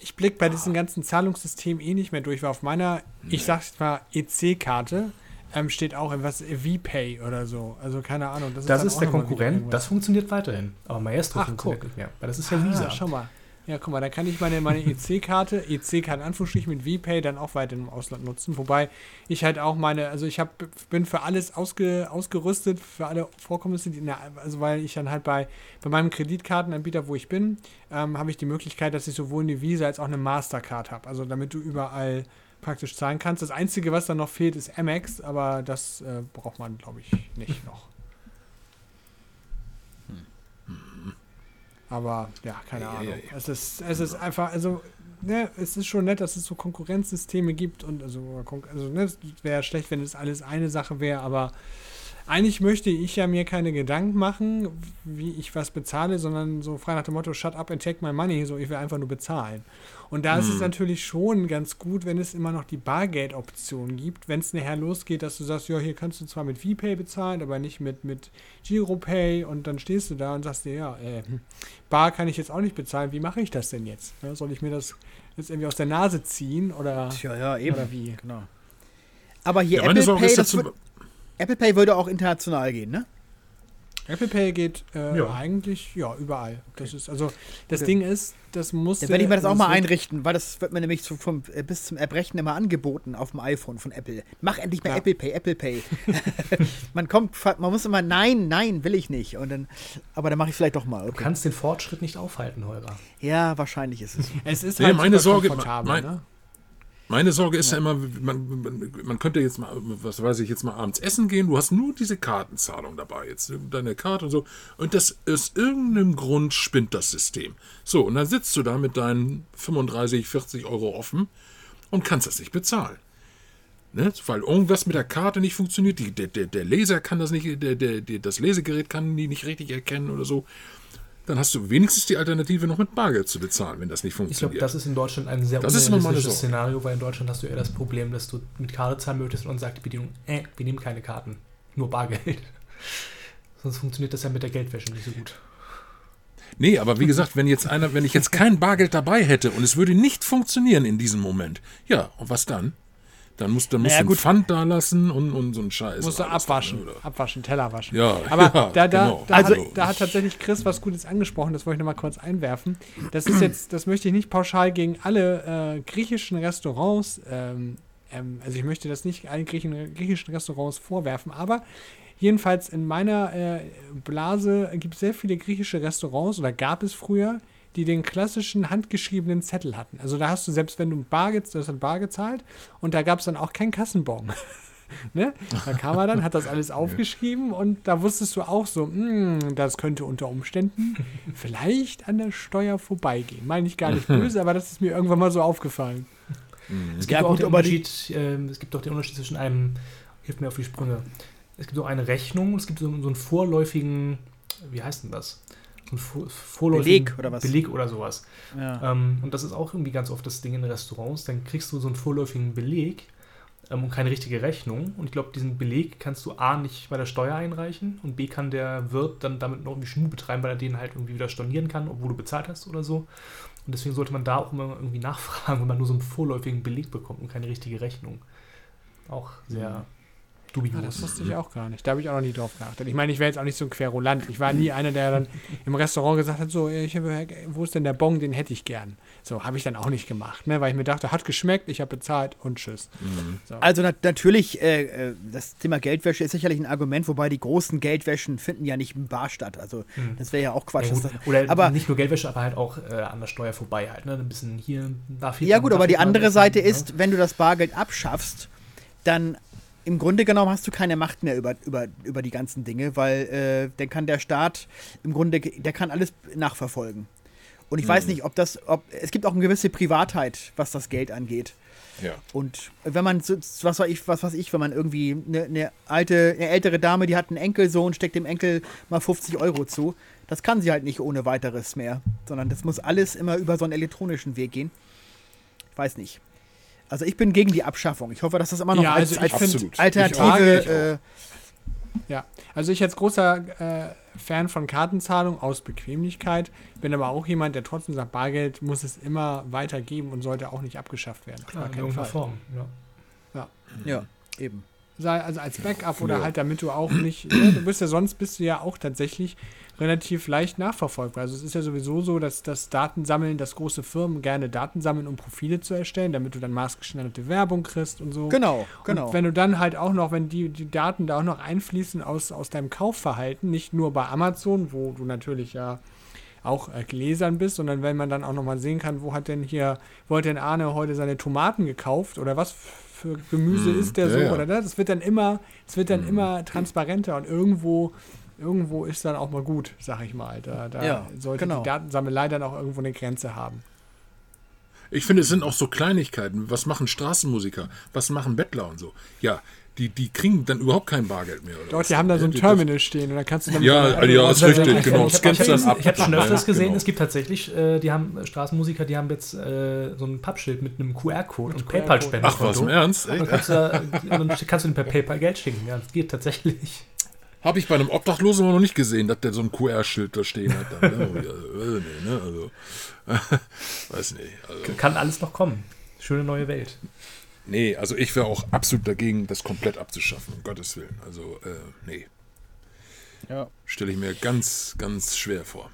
Ich blicke bei diesem ganzen Zahlungssystem eh nicht mehr durch, weil auf meiner, ich sag's mal, EC-Karte ähm, steht auch etwas VPay oder so. Also keine Ahnung. Das Das ist auch der Konkurrent, irgendwas. das funktioniert weiterhin. Aber Maestro Ach, funktioniert guck. nicht mehr, weil das ist ja Ah, Visa. schau mal. Ja, guck mal, da kann ich meine, meine EC-Karte, EC-Karte in Anführungsstrichen mit VPay dann auch weiter im Ausland nutzen. Wobei ich halt auch meine, also ich hab, bin für alles ausge, ausgerüstet, für alle Vorkommnisse, die der, also weil ich dann halt bei, bei meinem Kreditkartenanbieter, wo ich bin, ähm, habe ich die Möglichkeit, dass ich sowohl eine Visa als auch eine Mastercard habe. Also damit du überall praktisch zahlen kannst. Das Einzige, was dann noch fehlt, ist Amex, aber das äh, braucht man, glaube ich, nicht noch. Aber ja, keine Ja, Ahnung. ja. Es, ist, es ist einfach, also, ne, es ist schon nett, dass es so Konkurrenzsysteme gibt und also, also ne, es wäre schlecht, wenn es alles eine Sache wäre, aber eigentlich möchte ich ja mir keine Gedanken machen, wie ich was bezahle, sondern so frei nach dem Motto, shut up and take my money, so ich will einfach nur bezahlen. Und da ist es Hm. natürlich schon ganz gut, wenn es immer noch die Bargeldoption gibt, wenn es nachher losgeht, dass du sagst, ja, hier kannst du zwar mit VPay bezahlen, aber nicht mit, mit Giropay und dann stehst du da und sagst dir, ja, äh, hm, Bar kann ich jetzt auch nicht bezahlen, wie mache ich das denn jetzt? Ja, soll ich mir das jetzt irgendwie aus der Nase ziehen oder, Tja, ja, eben. oder wie? Genau. Aber hier Ja, Apple Pay, das dazu. wird, Apple Pay würde auch international gehen, ne? Apple Pay geht äh, Ja. eigentlich ja überall. Das ist also das Okay. Ding ist, das muss. Dann werde ich mir das auch also mal einrichten, weil das wird mir nämlich so vom, äh, bis zum Erbrechen immer angeboten auf dem iPhone von Apple. Mach endlich mal Ja. Apple Pay, Apple Pay. man kommt, man muss immer, nein, nein, will ich nicht. Und dann, aber dann mache ich vielleicht doch mal. Du Okay. kannst den Fortschritt nicht aufhalten, Holger. Ja, wahrscheinlich ist es. Es ist Nee, halt meine super Sorge- mein- ne? Meine Sorge ist ja, immer, man, man, man könnte jetzt mal, was weiß ich, jetzt mal abends essen gehen. Du hast nur diese Kartenzahlung dabei, jetzt deine Karte und so. Und das aus irgendeinem Grund spinnt das System. So, und dann sitzt du da mit deinen 35, 40 Euro offen und kannst das nicht bezahlen. Ne? Weil irgendwas mit der Karte nicht funktioniert. Die, der, der, der Laser kann das nicht, der, das Lesegerät kann die nicht richtig erkennen oder so. Dann hast du wenigstens die Alternative, noch mit Bargeld zu bezahlen, wenn das nicht Ich glaube, funktioniert. das ist in Deutschland ein sehr unrealistisches. Szenario, weil in Deutschland hast du eher das Problem, dass du mit Karte zahlen möchtest und dann sagt die Bedienung, äh, wir nehmen keine Karten, nur Bargeld. Sonst funktioniert das ja mit der Geldwäsche nicht so gut. Nee, aber wie gesagt, wenn jetzt einer, wenn ich jetzt kein Bargeld dabei hätte und es würde nicht funktionieren in diesem Moment, ja, und was dann? Dann musst Naja, du gut. Pfand da lassen und, und so einen Scheiß. Musst du abwaschen, dann, abwaschen, Teller waschen. Ja, Aber ja, da, da, genau. da, Also- hat, da hat tatsächlich Chris was Gutes angesprochen, das wollte ich nochmal kurz einwerfen. Das ist jetzt, das möchte ich nicht pauschal gegen alle äh, griechischen Restaurants, ähm, ähm, also ich möchte das nicht allen Griechen, griechischen Restaurants vorwerfen, aber Jedenfalls in meiner äh, Blase gibt es sehr viele griechische Restaurants oder gab es früher, die den klassischen handgeschriebenen Zettel hatten. Also da hast du, selbst wenn du Bar, du hast dann Bar gezahlt und da gab es dann auch keinen Kassenbon. ne? Da kam er dann, hat das alles aufgeschrieben und da wusstest du auch so, "Hm, das könnte unter Umständen vielleicht an der Steuer vorbeigehen. Meine ich gar nicht böse, aber das ist mir irgendwann mal so aufgefallen. Es gibt Ja, auch gut, den Unterschied, ähm, es gibt doch den Unterschied zwischen einem, hilft mir auf die Sprünge, es gibt so eine Rechnung, es gibt so, so einen vorläufigen, wie heißt denn das? Vor, vorläufigen Beleg oder was? Beleg oder sowas. Ja. Ähm, und das ist auch irgendwie ganz oft das Ding in Restaurants. Dann kriegst du so einen vorläufigen Beleg ähm, und keine richtige Rechnung. Und ich glaube, diesen Beleg kannst du A nicht bei der Steuer einreichen und B kann der Wirt dann damit noch irgendwie Schmuh betreiben, weil er den halt irgendwie wieder stornieren kann, obwohl du bezahlt hast oder so. Und deswegen sollte man da auch immer irgendwie nachfragen, wenn man nur so einen vorläufigen Beleg bekommt und keine richtige Rechnung. Auch sehr dubios. Ah, das wusste ich auch gar nicht. Da habe ich auch noch nie drauf geachtet. Ich meine, ich wäre jetzt auch nicht so ein Querulant. Ich war nie einer, der dann im Restaurant gesagt hat, so, ich hab, wo ist denn der Bon, den hätte ich gern. So, habe ich dann auch nicht gemacht, ne? weil ich mir dachte, hat geschmeckt, ich habe bezahlt und tschüss. So. Also nat natürlich, äh, äh, das Thema Geldwäsche ist sicherlich ein Argument, wobei die großen Geldwäschen finden ja nicht im Bar statt. Also das wäre ja auch Quatsch. Ja, das, oder aber- nicht nur Geldwäsche, aber halt auch äh, an der Steuer vorbei halt. Ne? Ein bisschen hier, da fehlt ja gut, aber die andere Seite ne? ist, wenn du das Bargeld abschaffst, dann im Grunde genommen hast du keine Macht mehr über, über, über die ganzen Dinge, weil äh, dann kann der Staat im Grunde, der kann alles nachverfolgen. Und ich weiß nicht, ob das, ob es gibt auch eine gewisse Privatheit, was das Geld angeht. Ja. Und wenn man, was weiß ich, was weiß ich, wenn man irgendwie eine, eine alte, eine ältere Dame, die hat einen Enkelsohn, steckt dem Enkel mal 50 Euro zu, das kann sie halt nicht ohne weiteres mehr, sondern das muss alles immer über so einen elektronischen Weg gehen. Ich weiß nicht. Also ich bin gegen die Abschaffung. Ich hoffe, dass das immer noch Ja, als, also als find- Alternative. äh, Ja, also ich als großer äh, Fan von Kartenzahlung aus Bequemlichkeit, bin aber auch jemand, der trotzdem sagt, Bargeld muss es immer weitergeben und sollte auch nicht abgeschafft werden. Auf Klar, gar in keinen irgendeiner Fall. Form. Ja. ja, eben. sei also als Backup oder Ja. halt damit du auch nicht, ne, du bist ja sonst bist du ja auch tatsächlich relativ leicht nachverfolgbar. Also es ist ja sowieso so, dass das Datensammeln, dass große Firmen gerne Daten sammeln, um Profile zu erstellen, damit du dann maßgeschneiderte Werbung kriegst und so. Genau, genau. Und wenn du dann halt auch noch, wenn die, die Daten da auch noch einfließen aus, aus deinem Kaufverhalten, nicht nur bei Amazon, wo du natürlich ja auch äh, gläsern bist, sondern wenn man dann auch noch mal sehen kann, wo hat denn hier, wo hat denn Arne heute seine Tomaten gekauft oder was für Gemüse Hm, ist der ja, so ja. oder das? Das wird dann immer, es wird dann Hm. immer transparenter und irgendwo, irgendwo ist dann auch mal gut, sag ich mal. Da, da Ja, sollte genau. die Datensammelei dann auch irgendwo eine Grenze haben. Ich finde, es sind auch so Kleinigkeiten. Was machen Straßenmusiker? Was machen Bettler und so? Ja, die, die kriegen dann überhaupt kein Bargeld mehr. Oder Dort, was? die haben da so ein Das- Terminal stehen und da kannst du dann mit Ja, deiner- ja, ist Also, richtig, ich- genau. Ich, ich, Scannst ich, dann ich, ab. ich habe schon öfters gesehen, genau. es gibt tatsächlich, äh, die haben Straßenmusiker, die haben jetzt äh, so ein Pappschild mit einem QR-Code und. PayPal-Spenden. Ach, was im Ernst? Dann Echt? kannst du, da- dann kannst du ihm per PayPal Geld schicken. Ja, das geht tatsächlich. Habe ich bei einem Obdachlosen aber noch nicht gesehen, dass der so ein QR-Schild da stehen hat. Dann, ne? Äh, nee, ne? Also, weiß nicht. Also, Kann alles noch kommen. Schöne neue Welt. nee, also ich wäre auch absolut dagegen, das komplett abzuschaffen, um Gottes Willen. Also, äh, nee. Ja. Stelle ich mir ganz, ganz schwer vor.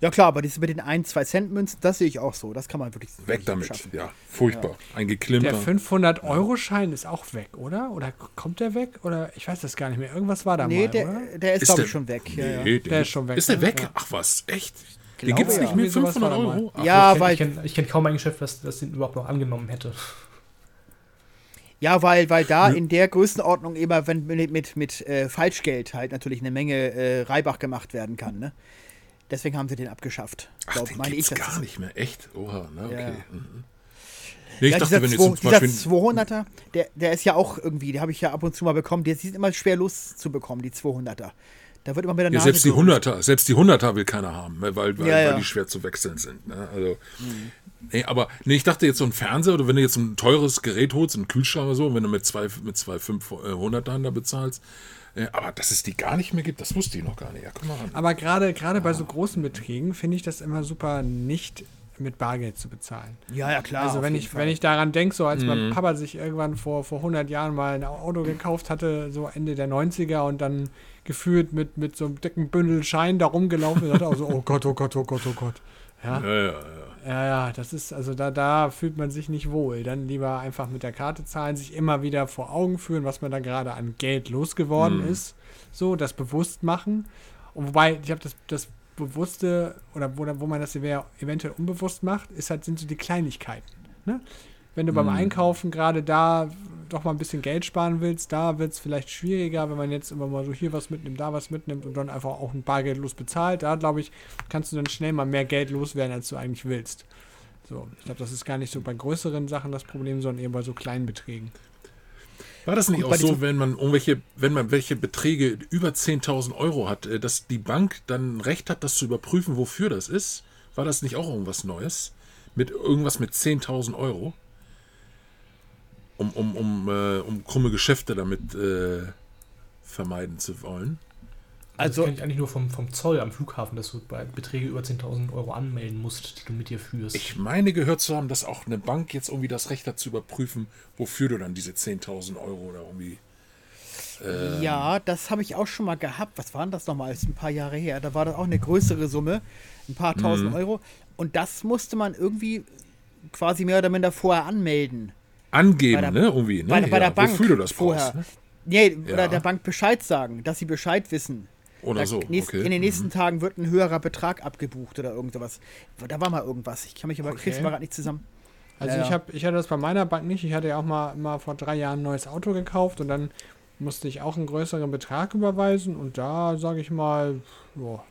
Ja klar, aber diese mit den 1, 2 Cent Münzen, das sehe ich auch so. Das kann man wirklich Weg damit. abschaffen. Ja, furchtbar. Ein Der Geklimper. 500-Euro-Schein ist auch weg, oder? Oder kommt der weg? Oder ich weiß das gar nicht mehr. Irgendwas war da Nee, mal, der, oder? der ist, Ist glaube der- ich, schon weg. Ja, ja. Nee, Der ist schon weg, Ist der ne? weg? Ja. Ach was, echt? Den gibt es ja. nicht mehr? Irgendwie sowas 500 war da mal. Euro? Ach, Ja, ich weil, kenne kenn, ich kenn kaum ein Geschäft, das, das den überhaupt noch angenommen hätte. ja, weil, weil da in der Größenordnung immer, wenn mit, mit, mit äh, Falschgeld halt natürlich eine Menge äh, Reibach gemacht werden kann, ne? Deswegen haben sie den abgeschafft. Ach, Glaub, den meine ich, das gar nicht mehr. Echt? Oha, ne? Okay. Ja. Mhm. Nee, ich ja, dachte, dieser, wenn jetzt zum dieser Beispiel... 200er, der, der ist ja auch irgendwie, den habe ich ja ab und zu mal bekommen, der ist immer schwer loszubekommen, die 200er. Da wird immer mit der Ja, Nase selbst die gerührt. 100er, selbst die 100er will keiner haben, weil, weil, Ja, weil ja. die schwer zu wechseln sind. Ne? Also, nee, aber nee, ich dachte jetzt so ein Fernseher oder wenn du jetzt ein teures Gerät holst, einen Kühlschrank oder so, wenn du mit zwei, mit zwei 500ern da bezahlst, äh, aber dass es die gar nicht mehr gibt, das wusste ich noch gar nicht. Ja, guck mal ran. Aber gerade gerade bei so großen Beträgen finde ich das immer super, nicht mit Bargeld zu bezahlen. Ja, ja, klar. also wenn ich, Fall. wenn ich daran denke, so als Mhm. mein Papa sich irgendwann vor, vor 100 Jahren mal ein Auto gekauft hatte, so Ende der 90er und dann gefühlt mit, mit so einem dicken Bündel Schein da rumgelaufen ist, dachte auch so, oh Gott, oh Gott, oh Gott, oh Gott. Ja, Ja, ja, ja. Ja, ja, das ist, also da, da fühlt man sich nicht wohl. Dann lieber einfach mit der Karte zahlen, sich immer wieder vor Augen führen, was man da gerade an Geld losgeworden Mhm. ist. So, das bewusst machen. Und wobei, ich habe das, das Bewusste, oder wo, wo man das ev- eventuell unbewusst macht, ist halt, sind so die Kleinigkeiten. Ne? Wenn du beim Mhm. Einkaufen gerade da doch mal ein bisschen Geld sparen willst, da wird es vielleicht schwieriger, wenn man jetzt immer mal so hier was mitnimmt, da was mitnimmt und dann einfach auch ein Bargeld los bezahlt. Da, glaube ich, kannst du dann schnell mal mehr Geld loswerden, als du eigentlich willst. So, ich glaube, das ist gar nicht so bei größeren Sachen das Problem, sondern eher bei so kleinen Beträgen. War das nicht auch so, wenn man irgendwelche, wenn man welche Beträge über 10.000 Euro hat, äh, dass die Bank dann Recht hat, das zu überprüfen, wofür das ist? War das nicht auch irgendwas Neues? Mit irgendwas mit 10.000 Euro? Um, um, um, äh, um krumme Geschäfte damit äh, vermeiden zu wollen? Also- das kenne ich eigentlich nur vom, vom Zoll am Flughafen, dass du bei Beträge über 10.000 Euro anmelden musst, die du mit dir führst. Ich meine gehört zu haben, dass auch eine Bank jetzt irgendwie das Recht hat zu überprüfen, wofür du dann diese 10.000 Euro oder irgendwie. Ähm. Ja, das habe ich auch schon mal gehabt. Was waren das nochmal? Ist ein paar Jahre her. Da war das auch eine größere Summe, ein paar tausend Mhm. Euro. Und das musste man irgendwie quasi mehr oder minder vorher anmelden. Angeben, Bei der- ne? Irgendwie, ne? bei, bei der Ja, Bank Wofür du das vorher. brauchst. Ne? Nee, Ja. oder der Bank Bescheid sagen, dass sie Bescheid wissen. Oder Da so. nächst, Okay. In den nächsten Mhm. Tagen wird ein höherer Betrag abgebucht oder irgendwas. Da war mal irgendwas. Ich kann mich aber Okay. krieg's mal gerade nicht zusammen. Also Ja, ich habe, ich hatte das bei meiner Bank nicht. Ich hatte ja auch mal, mal vor drei Jahren ein neues Auto gekauft und dann musste ich auch einen größeren Betrag überweisen und da sage ich mal, boah,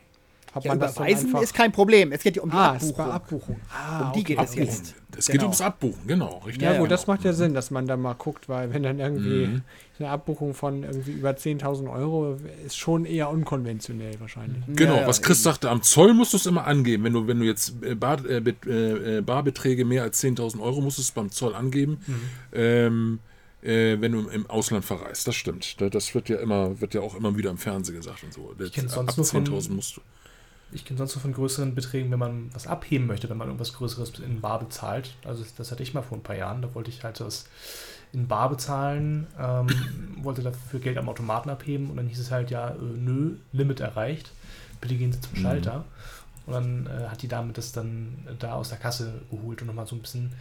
hat Ja, man das überweisen einfach. ist kein Problem. Es geht ja um die ah, es Abbuchung. Abbuchung. Ah, Um die geht es okay. jetzt. Es Genau. geht ums Abbuchen, genau, richtig. Ja, Ja, gut, ja. das macht ja Sinn, dass man da mal guckt, weil wenn dann irgendwie Mhm. eine Abbuchung von irgendwie über 10.000 Euro ist schon eher unkonventionell wahrscheinlich. Genau, Ja, ja, was Chris eben. sagte, am Zoll musst du es immer angeben. Wenn du, wenn du jetzt äh, Bar, äh, äh, äh, Barbeträge mehr als 10.000 Euro musst du es beim Zoll angeben, ähm, äh, wenn du im Ausland verreist. Das stimmt. Da- Das wird ja immer, wird ja auch immer wieder im Fernsehen gesagt und so. Ich Ab sonst von- 10.000 musst du. Ich kenne sonst nur von größeren Beträgen, wenn man was abheben möchte, wenn man irgendwas Größeres in Bar bezahlt. Also das hatte ich mal vor ein paar Jahren. Da wollte ich halt das in Bar bezahlen, ähm, wollte dafür Geld am Automaten abheben und dann hieß es halt, ja, äh, nö, Limit erreicht. Bitte gehen Sie zum Mhm. Schalter. Und dann äh, hat die Dame das dann äh, da aus der Kasse geholt und nochmal so ein bisschen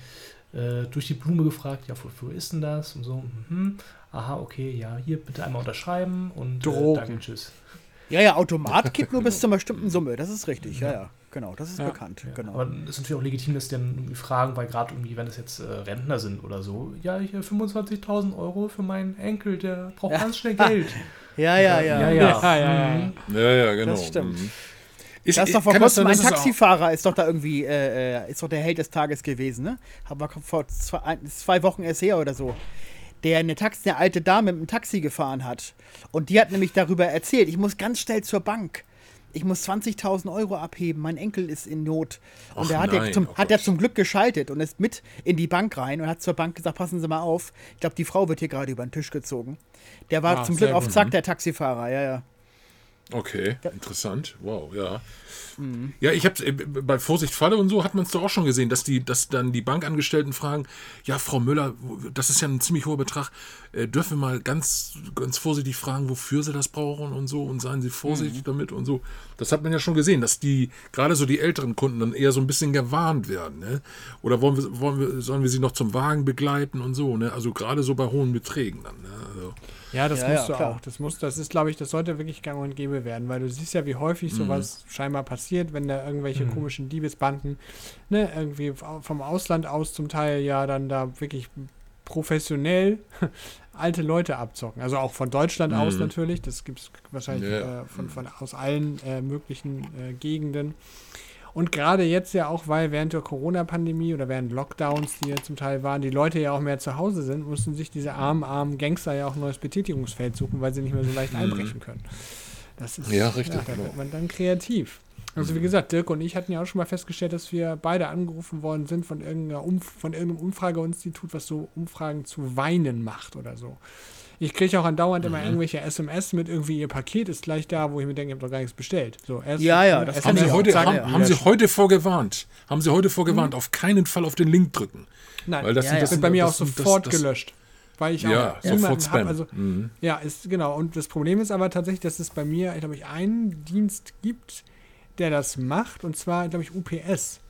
äh, durch die Blume gefragt, ja, wofür ist denn das? Und so, mhm. aha, okay, ja, hier bitte einmal unterschreiben und äh, Drogen. danke, tschüss. Ja, ja, Automat gibt nur bis zu einer bestimmten Summe. Das ist richtig. Ja, ja. Genau, das ist Ja. bekannt. Ja, Genau. Aber es ist natürlich auch legitim, dass die dann irgendwie fragen, weil gerade irgendwie, wenn es jetzt äh, Rentner sind oder so, ja, hier 25.000 Euro für meinen Enkel, der braucht Ja. ganz schnell Geld. Ja, ja, ja. ja, ja. Ja, ja, ja. Mhm. Ja, ja, genau. Das stimmt. Mhm. Ist, Das ist doch vor das kurzem ein Taxifahrer, ist doch da irgendwie, äh, äh, ist doch der Held des Tages gewesen, ne? Haben wir vor zwei, ein- zwei Wochen erst her oder so. Der eine, Taxi, eine alte Dame mit einem Taxi gefahren hat. Und die hat nämlich darüber erzählt, ich muss ganz schnell zur Bank. Ich muss 20.000 Euro abheben, mein Enkel ist in Not. Und Ach der hat, nein, ja zum, oh hat er zum Glück geschaltet und ist mit in die Bank rein und hat zur Bank gesagt, passen Sie mal auf. Ich glaube, die Frau wird hier gerade über den Tisch gezogen. Der war Ah, zum Glück auf. Zack, der Taxifahrer, ja, ja. Okay, interessant. Wow, ja. Mhm. Ja, ich habe bei Vorsicht Falle und so hat man es doch auch schon gesehen, dass die, dass dann die Bankangestellten fragen, ja, Frau Müller, das ist ja ein ziemlich hoher Betrag, äh, dürfen wir mal ganz, ganz vorsichtig fragen, wofür sie das brauchen und so und seien sie Mhm. vorsichtig damit und so. Das hat man ja schon gesehen, dass die, gerade so die älteren Kunden dann eher so ein bisschen gewarnt werden, ne? Oder wollen wir, wollen wir, sollen wir sie noch zum Wagen begleiten und so, ne? Also gerade so bei hohen Beträgen dann, ne? Also, Ja, das Ja, musst ja, du klar. auch. Das muss, das ist, glaube ich, das sollte wirklich gang und gäbe werden, weil du siehst ja, wie häufig sowas scheinbar passiert, wenn da irgendwelche komischen Diebesbanden, ne, irgendwie vom Ausland aus zum Teil ja dann da wirklich professionell alte Leute abzocken. Also auch von Deutschland aus Mhm. natürlich. Das gibt es wahrscheinlich Ja. äh, von, von aus allen äh, möglichen äh, Gegenden. Und gerade jetzt ja auch, weil während der Corona-Pandemie oder während Lockdowns, die ja zum Teil waren, die Leute ja auch mehr zu Hause sind, mussten sich diese armen, armen Gangster ja auch ein neues Betätigungsfeld suchen, weil sie nicht mehr so leicht Mhm. einbrechen können. Das ist, Ja, richtig, da genau. wird man dann kreativ. Also wie gesagt, Dirk und ich hatten ja auch schon mal festgestellt, dass wir beide angerufen worden sind von, irgendeiner Umf von irgendeinem Umfrageinstitut, was so Umfragen zu Weinen macht oder so. Ich kriege auch andauernd Mhm. immer irgendwelche SMS mit irgendwie, ihr Paket ist gleich da, wo ich mir denke, ich habe doch gar nichts bestellt. So, erst Ja, ja, das haben, sie heute, haben, haben Sie heute vorgewarnt? Haben Sie heute vorgewarnt, auf keinen Fall auf den Link drücken? Nein, Weil das Ja, sind, ja. das wird bei mir das auch sofort das, gelöscht. Weil ich Ja, auch sofort Spam. hab, also Mhm. Ja, ist genau. Und das Problem ist aber tatsächlich, dass es bei mir, glaube ich, einen Dienst gibt, der das macht, und zwar, glaube ich, UPS.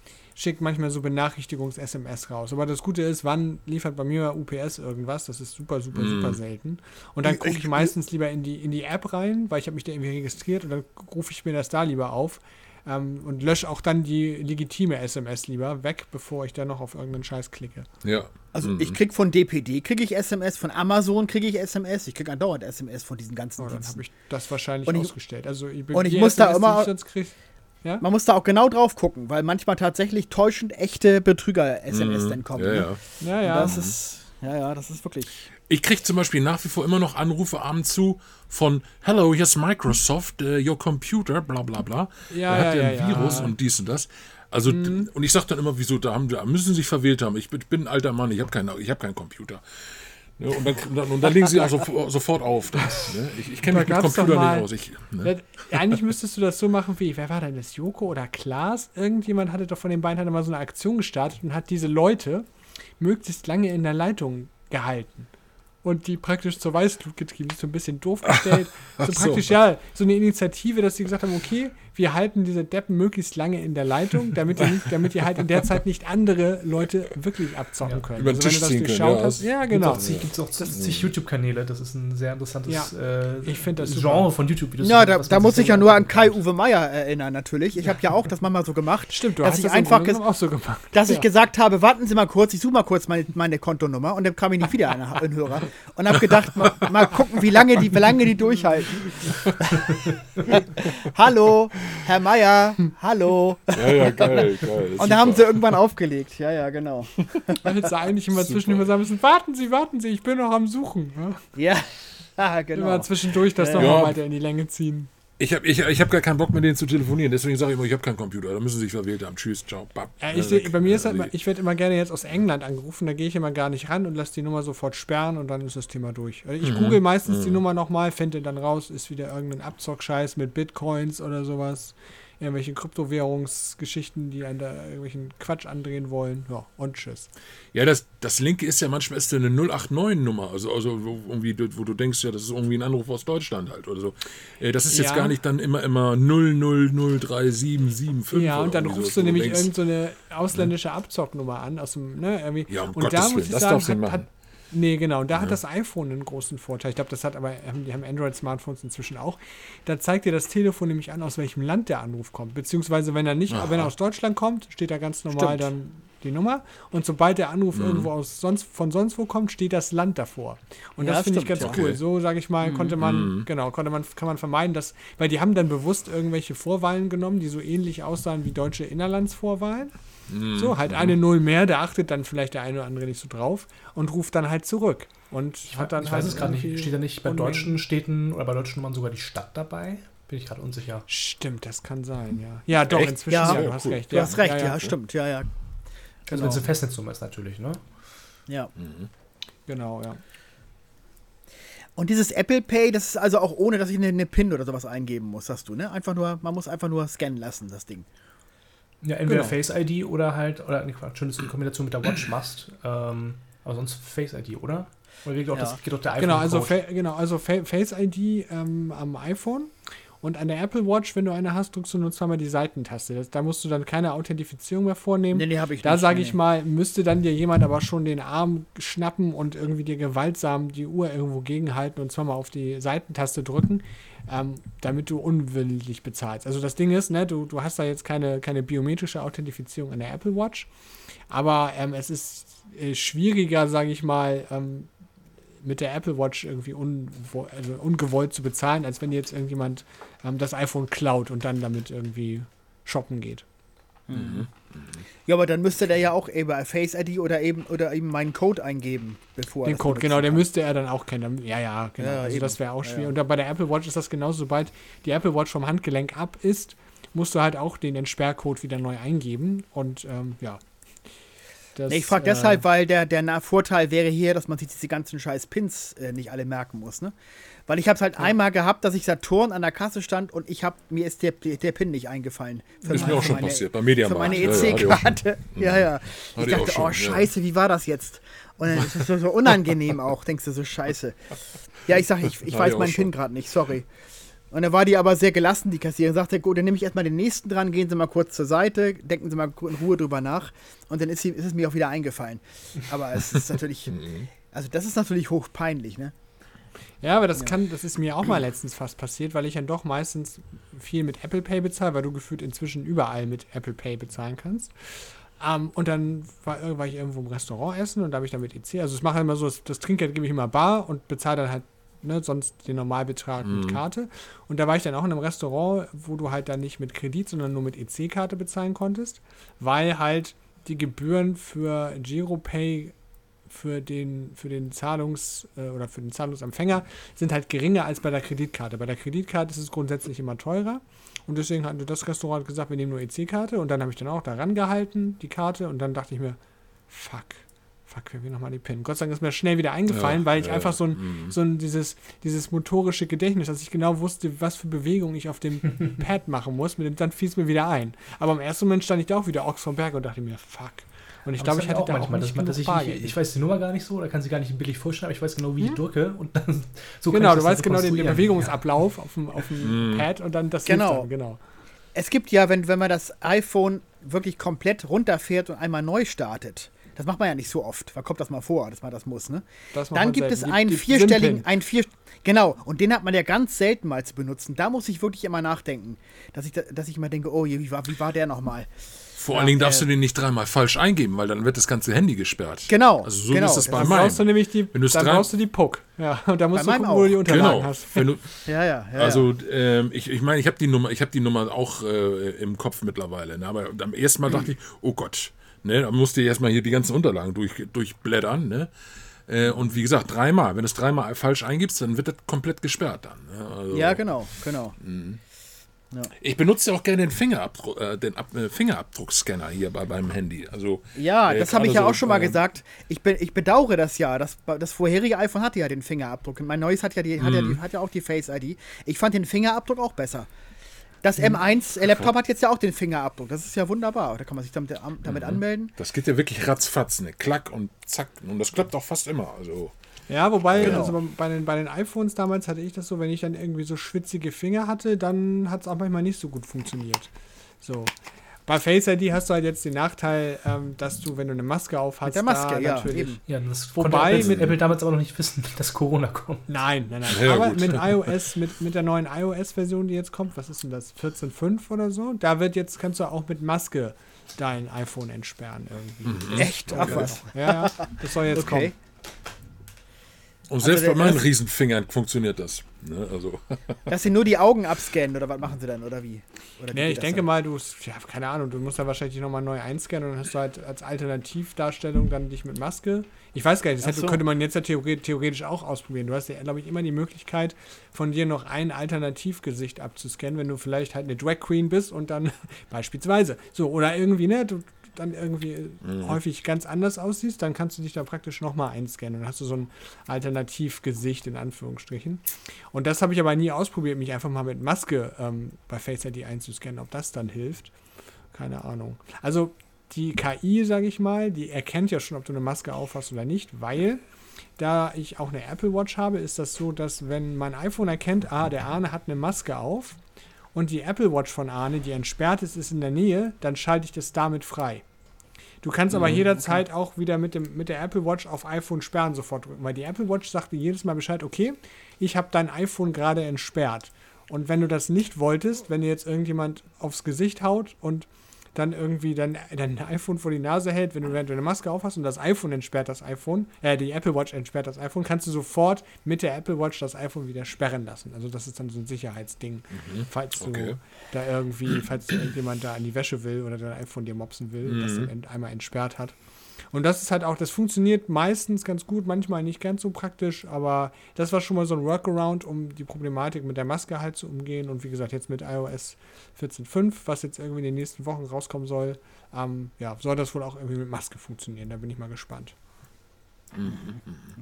Schickt manchmal so Benachrichtigungs-SMS raus. Aber das Gute ist, wann liefert bei mir UPS irgendwas? Das ist super, super, super selten. Und dann gucke ich meistens lieber in die, in die App rein, weil ich habe mich da irgendwie registriert und dann rufe ich mir das da lieber auf. Ähm, und lösche auch dann die legitime SMS lieber weg, bevor ich dann noch auf irgendeinen Scheiß klicke. Ja. Also Mhm. ich krieg von DPD kriege ich SMS, von Amazon kriege ich SMS, ich kriege andauernd SMS von diesen ganzen Oh, dann Diensten. habe ich das wahrscheinlich Und ich- ausgestellt. Also ich, und ich muss da SMS, die immer- ich sonst krieg, ja? Man muss da auch genau drauf gucken, weil manchmal tatsächlich täuschend echte Betrüger-SMS dann kommen. Mhm. Ja, ne? ja. Ja, ja. Das ist, ja, ja, das ist wirklich. Ich kriege zum Beispiel nach wie vor immer noch Anrufe abends zu von Hello, here's Microsoft, uh, your computer, bla bla bla. Ja, er hat ja, ja ein ja, Virus und dies und das. Also, Mhm. und ich sage dann immer, wieso, da, haben, da müssen sie sich verwählt haben. Ich bin, bin ein alter Mann, ich habe keinen, ich hab keinen Computer. Ja, und, dann, und, dann, legen sie auch so, sofort auf. Das, ne? Ich, ich kenne mich mit Computer mal- nicht aus. Ich, ne? Eigentlich müsstest du das so machen wie, wer war denn das? Joko oder Klaas? Irgendjemand hatte doch von den beiden hatte mal so eine Aktion gestartet und hat diese Leute möglichst lange in der Leitung gehalten. Und die praktisch zur Weißglut getrieben, so ein bisschen doof gestellt. so. praktisch, ja, so eine Initiative, dass sie gesagt haben, okay, wir halten diese Deppen möglichst lange in der Leitung, damit ihr, nicht, damit ihr halt in der Zeit nicht andere Leute wirklich abzocken Ja. könnt. Also Über den wenn Tisch du das ziehen können, ja, hast, ja, Gibt genau. auch zig, gibt's auch zig YouTube-Kanäle. Das ist ein sehr interessantes Ja, äh, ich find das Genre super. von YouTube-Videos. Ja, da, da muss ich ja nur an. Kai-Uwe Meier erinnern, natürlich. Ich habe ja auch das manchmal so gemacht. Stimmt, du dass hast ich das einfach auch so gemacht. dass ich gesagt habe, warten Sie mal kurz, ich suche mal kurz meine, meine Kontonummer und dann kam ich nicht wieder ein, ein Hörer und habe gedacht, mal, mal gucken, wie lange die, wie lange die durchhalten. hallo, Herr Meier, hallo. Ja, ja, geil, geil. Und da haben sie irgendwann aufgelegt. Ja, ja, genau. Da hättest du eigentlich immer Super. zwischendurch sagen müssen, warten Sie, warten Sie, ich bin noch am Suchen. Ja? Ja, ah, genau. Immer zwischendurch das Ja. nochmal Ja. weiter in die Länge ziehen. Ich habe ich, ich hab gar keinen Bock mit denen zu telefonieren, deswegen sage ich immer, ich habe keinen Computer. Da müssen sie sich verwählt haben. Tschüss, ciao, bap. Ja, ich, bei mir ist halt Also immer, ich werde immer gerne jetzt aus England angerufen, da gehe ich immer gar nicht ran und lasse die Nummer sofort sperren und dann ist das Thema durch. Also Ich google meistens die Nummer nochmal, finde dann raus, ist wieder irgendein Abzockscheiß mit Bitcoins oder sowas. Irgendwelche Kryptowährungsgeschichten, die einen da irgendwelchen Quatsch andrehen wollen. Ja, und tschüss. Ja, das, das Linke ist ja manchmal ist eine 089-Nummer, also, also wo, irgendwie, wo du denkst, ja, das ist irgendwie ein Anruf aus Deutschland halt oder so. Äh, Das ist jetzt Ja. gar nicht dann immer immer 0003775. Ja, und dann rufst so, du nämlich irgendeine ausländische Abzocknummer an aus dem, ne, irgendwie. Ja, um und Gottes da muss Willen, ich das sagen, hat, hat. Nee, genau, und da hat das iPhone einen großen Vorteil. Ich glaube, das hat aber, die haben Android-Smartphones inzwischen auch. Da zeigt dir das Telefon nämlich an, aus welchem Land der Anruf kommt. Beziehungsweise, wenn er nicht, Aha. wenn er aus Deutschland kommt, steht da ganz normal Stimmt. dann die Nummer. Und sobald der Anruf Mhm. irgendwo aus sonst, von sonst wo kommt, steht das Land davor. Und Ja, das finde ich ganz ja. cool. So, sage ich mal, konnte man, Mhm. genau, konnte man, kann man vermeiden, dass, weil die haben dann bewusst irgendwelche Vorwahlen genommen, die so ähnlich aussahen wie deutsche Innerlandsvorwahlen. Mhm. So, halt eine Null mehr, da achtet dann vielleicht der eine oder andere nicht so drauf und ruft dann halt zurück. Und hat dann ich halt weiß es gerade nicht. Steht da nicht bei Unmengen- deutschen Städten oder bei deutschen Nummern sogar die Stadt dabei? Bin ich gerade unsicher. Stimmt, das kann sein, ja. Ja, doch, Echt? inzwischen, Ja. ja, du Ja, hast cool. recht. Du hast recht, ja, ja, stimmt, ja, ja. Also wenn es eine Festnetznummer ist natürlich, ne? ja. Genau, ja. Und dieses Apple Pay, das ist also auch ohne, dass ich eine, eine PIN oder sowas eingeben muss, hast du, ne? Einfach nur, man muss einfach nur scannen lassen, das Ding. Ja, entweder Genau. Face ID oder halt, oder nee, Quatsch, schön, du in Kombination mit der Watch machst. Ähm, aber sonst Face ID, oder? Oder geht auch, Ja. das geht auch der Genau, also, iPhone-Code? Fa genau, also Fa Face ID ähm, am iPhone und an der Apple Watch, wenn du eine hast, drückst du nur zweimal die Seitentaste. Das, da musst du dann keine Authentifizierung mehr vornehmen. Nee, nee, habe ich Da nicht. sage nee. ich mal, müsste dann dir jemand aber schon den Arm schnappen und irgendwie dir gewaltsam die Uhr irgendwo gegenhalten und zweimal auf die Seitentaste drücken, ähm, damit du unwillentlich bezahlst. Also das Ding ist, ne, du, du hast da jetzt keine, keine biometrische Authentifizierung an der Apple Watch, aber ähm, es ist äh, schwieriger, sage ich mal, ähm, mit der Apple Watch irgendwie unwo also ungewollt zu bezahlen, als wenn jetzt irgendjemand ähm, das iPhone klaut und dann damit irgendwie shoppen geht. Ja, aber dann müsste der ja auch eben Face ID oder eben oder eben meinen Code eingeben, bevor er Den Code, genau, den kann. müsste er dann auch kennen. Ja, ja, genau. Ja, also eben. das wäre auch Ja, schwierig. ja. Und da bei der Apple Watch ist das genauso, sobald die Apple Watch vom Handgelenk ab ist, musst du halt auch den Entsperrcode wieder neu eingeben. Und ähm, ja. Das, ich frage äh, deshalb, weil der, der Na- Vorteil wäre hier, dass man sich diese ganzen scheiß Pins äh, nicht alle merken muss, ne? Weil ich habe es halt einmal gehabt, dass ich Saturn an der Kasse stand und ich hab, mir ist der, der Pin nicht eingefallen. Für Ist mir meine- auch schon für meine- passiert, bei Für Mediamarkt. meine Ja, ja. EC-Karte. Ja, ja. Ich Hatte ich dachte, schon, oh ja. scheiße, wie war das jetzt? Und dann ist es so, unangenehm auch, denkst du so, scheiße. Ja, ich sag, ich, ich weiß meinen Pin gerade nicht, sorry. Und dann war die aber sehr gelassen, die Kassiererin. Sagte, gut, dann nehme ich erstmal den nächsten dran, gehen Sie mal kurz zur Seite, denken Sie mal in Ruhe drüber nach. Und dann ist, sie, ist es mir auch wieder eingefallen. Aber es ist natürlich, also das ist natürlich hochpeinlich, ne? Ja, aber das kann, das ist mir auch mal letztens fast passiert, weil ich dann doch meistens viel mit Apple Pay bezahle, weil du gefühlt inzwischen überall mit Apple Pay bezahlen kannst. Ähm, und dann war, war ich irgendwo im Restaurant essen und da habe ich dann mit EC, also ich mache immer so, das, das Trinkgeld gebe ich immer bar und bezahle dann halt ne, sonst den Normalbetrag mit Karte. Und da war ich dann auch in einem Restaurant, wo du halt dann nicht mit Kredit, sondern nur mit EC-Karte bezahlen konntest, weil halt die Gebühren für GiroPay für den, für den Zahlungs- äh, oder für den Zahlungsempfänger sind halt geringer als bei der Kreditkarte. Bei der Kreditkarte ist es grundsätzlich immer teurer. Und deswegen hat das Restaurant gesagt, wir nehmen nur EC-Karte. Und dann habe ich dann auch daran gehalten, die Karte. Und dann dachte ich mir, fuck, fuck, wer will nochmal die PIN? Gott sei Dank ist mir schnell wieder eingefallen, Ja, weil ich ja, einfach so ein, mhm. so ein dieses, dieses motorische Gedächtnis, dass ich genau wusste, was für Bewegungen ich auf dem Pad machen muss. Mit dem, dann fiel es mir wieder ein. Aber im ersten Moment stand ich da auch wieder Ochs vom Berg und dachte mir, fuck. Und ich glaube, ich hat hatte auch da manchmal, auch dass nicht genug dass ich, nicht, ich weiß die Nummer gar nicht so, oder kann sie gar nicht billig vorstellen, aber ich weiß genau, wie ich drücke und dann so kann genau, ich du das weißt genau den, den. Bewegungsablauf auf dem, auf dem Mhm. Pad und dann das Genau. Dann, genau. Es gibt ja, wenn, wenn man das iPhone wirklich komplett runterfährt und einmal neu startet, das macht man ja nicht so oft. Wann kommt das mal vor, dass man das muss, ne? Das Dann gibt es einen vierstelligen, einen vier, genau, und den hat man ja ganz selten mal zu benutzen. Da muss ich wirklich immer nachdenken, dass ich, da, dass ich immer denke, oh je, wie war, wie war der nochmal? Vor allen Dingen darfst äh, du den nicht dreimal falsch eingeben, weil dann wird das ganze Handy gesperrt. Genau, Also so genau. ist es bei Dann meinem. brauchst du nämlich die, Wenn du's dann dran- brauchst du die Puck. Ja, und da musst Bei du gucken, wo du die. Unterlagen Genau. hast. Wenn du, Ja, ja, ja. also ähm, ich, ich meine, ich habe die Nummer, ich habe die Nummer auch äh, im Kopf mittlerweile. Ne? Aber am ersten Mal dachte ich, oh Gott, ne? da musste ich erstmal hier die ganzen Unterlagen durch, durchblättern. Ne? Äh, und wie gesagt, dreimal. Wenn du es dreimal falsch eingibst, dann wird das komplett gesperrt dann. Ne? Also, ja, genau, genau. Ich benutze ja auch gerne den, Fingerabdruck, äh, den Ab äh, Fingerabdruckscanner hier bei meinem Handy. Also, Ja, das habe ich ja gerade auch schon mal äh, gesagt. Ich, be, ich bedauere das ja. Das, das vorherige iPhone hatte ja den Fingerabdruck. Mein neues hat ja, die, hat, ja Mhm. die, hat ja auch die Face ID. Ich fand den Fingerabdruck auch besser. Das Mhm. M1-Laptop hat jetzt ja auch den Fingerabdruck. Das ist ja wunderbar. Da kann man sich damit, damit Mhm. anmelden. Das geht ja wirklich ratzfatz, ne? Klack und zack. Und das klappt auch fast immer. Also, Ja, wobei, Genau. also bei den, bei den iPhones damals hatte ich das so, wenn ich dann irgendwie so schwitzige Finger hatte, dann hat es auch manchmal nicht so gut funktioniert. So. Bei Face ID hast du halt jetzt den Nachteil, ähm, dass du, wenn du eine Maske auf hast, der Maske, da ja, natürlich. eben. Ja, das Wobei Apple, mit- Apple damals aber noch nicht wissen, dass Corona kommt. Nein, nein, nein. Ja, Aber gut. mit iOS, mit, mit der neuen iOS-Version, die jetzt kommt, was ist denn das? 14.5 oder so? Da wird jetzt, kannst du auch mit Maske dein iPhone entsperren irgendwie. Echt? Ach was. Ja, ja. Das soll jetzt Okay. kommen. Und selbst der- bei meinen das- Riesenfingern funktioniert das. Ne? Also, Dass sie nur die Augen abscannen oder was machen sie dann? Oder wie? Oder wie Nee, ich denke dann? mal, du, ja, keine Ahnung, du musst da wahrscheinlich nochmal neu einscannen und dann hast du halt als Alternativdarstellung dann dich mit Maske. Ich weiß gar nicht, das so. könnte man jetzt ja theoretisch, theoretisch auch ausprobieren. Du hast ja, glaube ich, immer die Möglichkeit, von dir noch ein Alternativgesicht abzuscannen, wenn du vielleicht halt eine Drag Queen bist und dann beispielsweise. So, oder irgendwie, ne, du dann irgendwie häufig ganz anders aussiehst, dann kannst du dich da praktisch nochmal einscannen und hast du so ein Alternativgesicht in Anführungsstrichen. Und das habe ich aber nie ausprobiert, mich einfach mal mit Maske ähm, bei Face ID einzuscannen, ob das dann hilft. Keine Ahnung. Also die KI, sage ich mal, die erkennt ja schon, ob du eine Maske aufhast oder nicht, weil da ich auch eine Apple Watch habe, ist das so, dass wenn mein iPhone erkennt, ah, der Arne hat eine Maske auf und die Apple Watch von Arne, die entsperrt ist, ist in der Nähe, dann schalte ich das damit frei. Du kannst aber jederzeit auch wieder mit, dem, mit der Apple Watch auf iPhone sperren sofort drücken, weil die Apple Watch sagt dir jedes Mal Bescheid, okay, ich habe dein iPhone gerade entsperrt. Und wenn du das nicht wolltest, wenn dir jetzt irgendjemand aufs Gesicht haut und dann irgendwie dein, dein iPhone vor die Nase hält, wenn du, wenn du eine Maske aufhast und das iPhone entsperrt das iPhone, äh, die Apple Watch entsperrt das iPhone, kannst du sofort mit der Apple Watch das iPhone wieder sperren lassen. Also das ist dann so ein Sicherheitsding, falls du Okay. da irgendwie, falls irgendjemand da an die Wäsche will oder dein iPhone dir mopsen will, das dann einmal entsperrt hat. Und das ist halt auch, das funktioniert meistens ganz gut, manchmal nicht ganz so praktisch, aber das war schon mal so ein Workaround, um die Problematik mit der Maske halt zu umgehen. Und wie gesagt, jetzt mit iOS 14.5, was jetzt irgendwie in den nächsten Wochen rauskommen soll, ähm, ja, soll das wohl auch irgendwie mit Maske funktionieren. Da bin ich mal gespannt.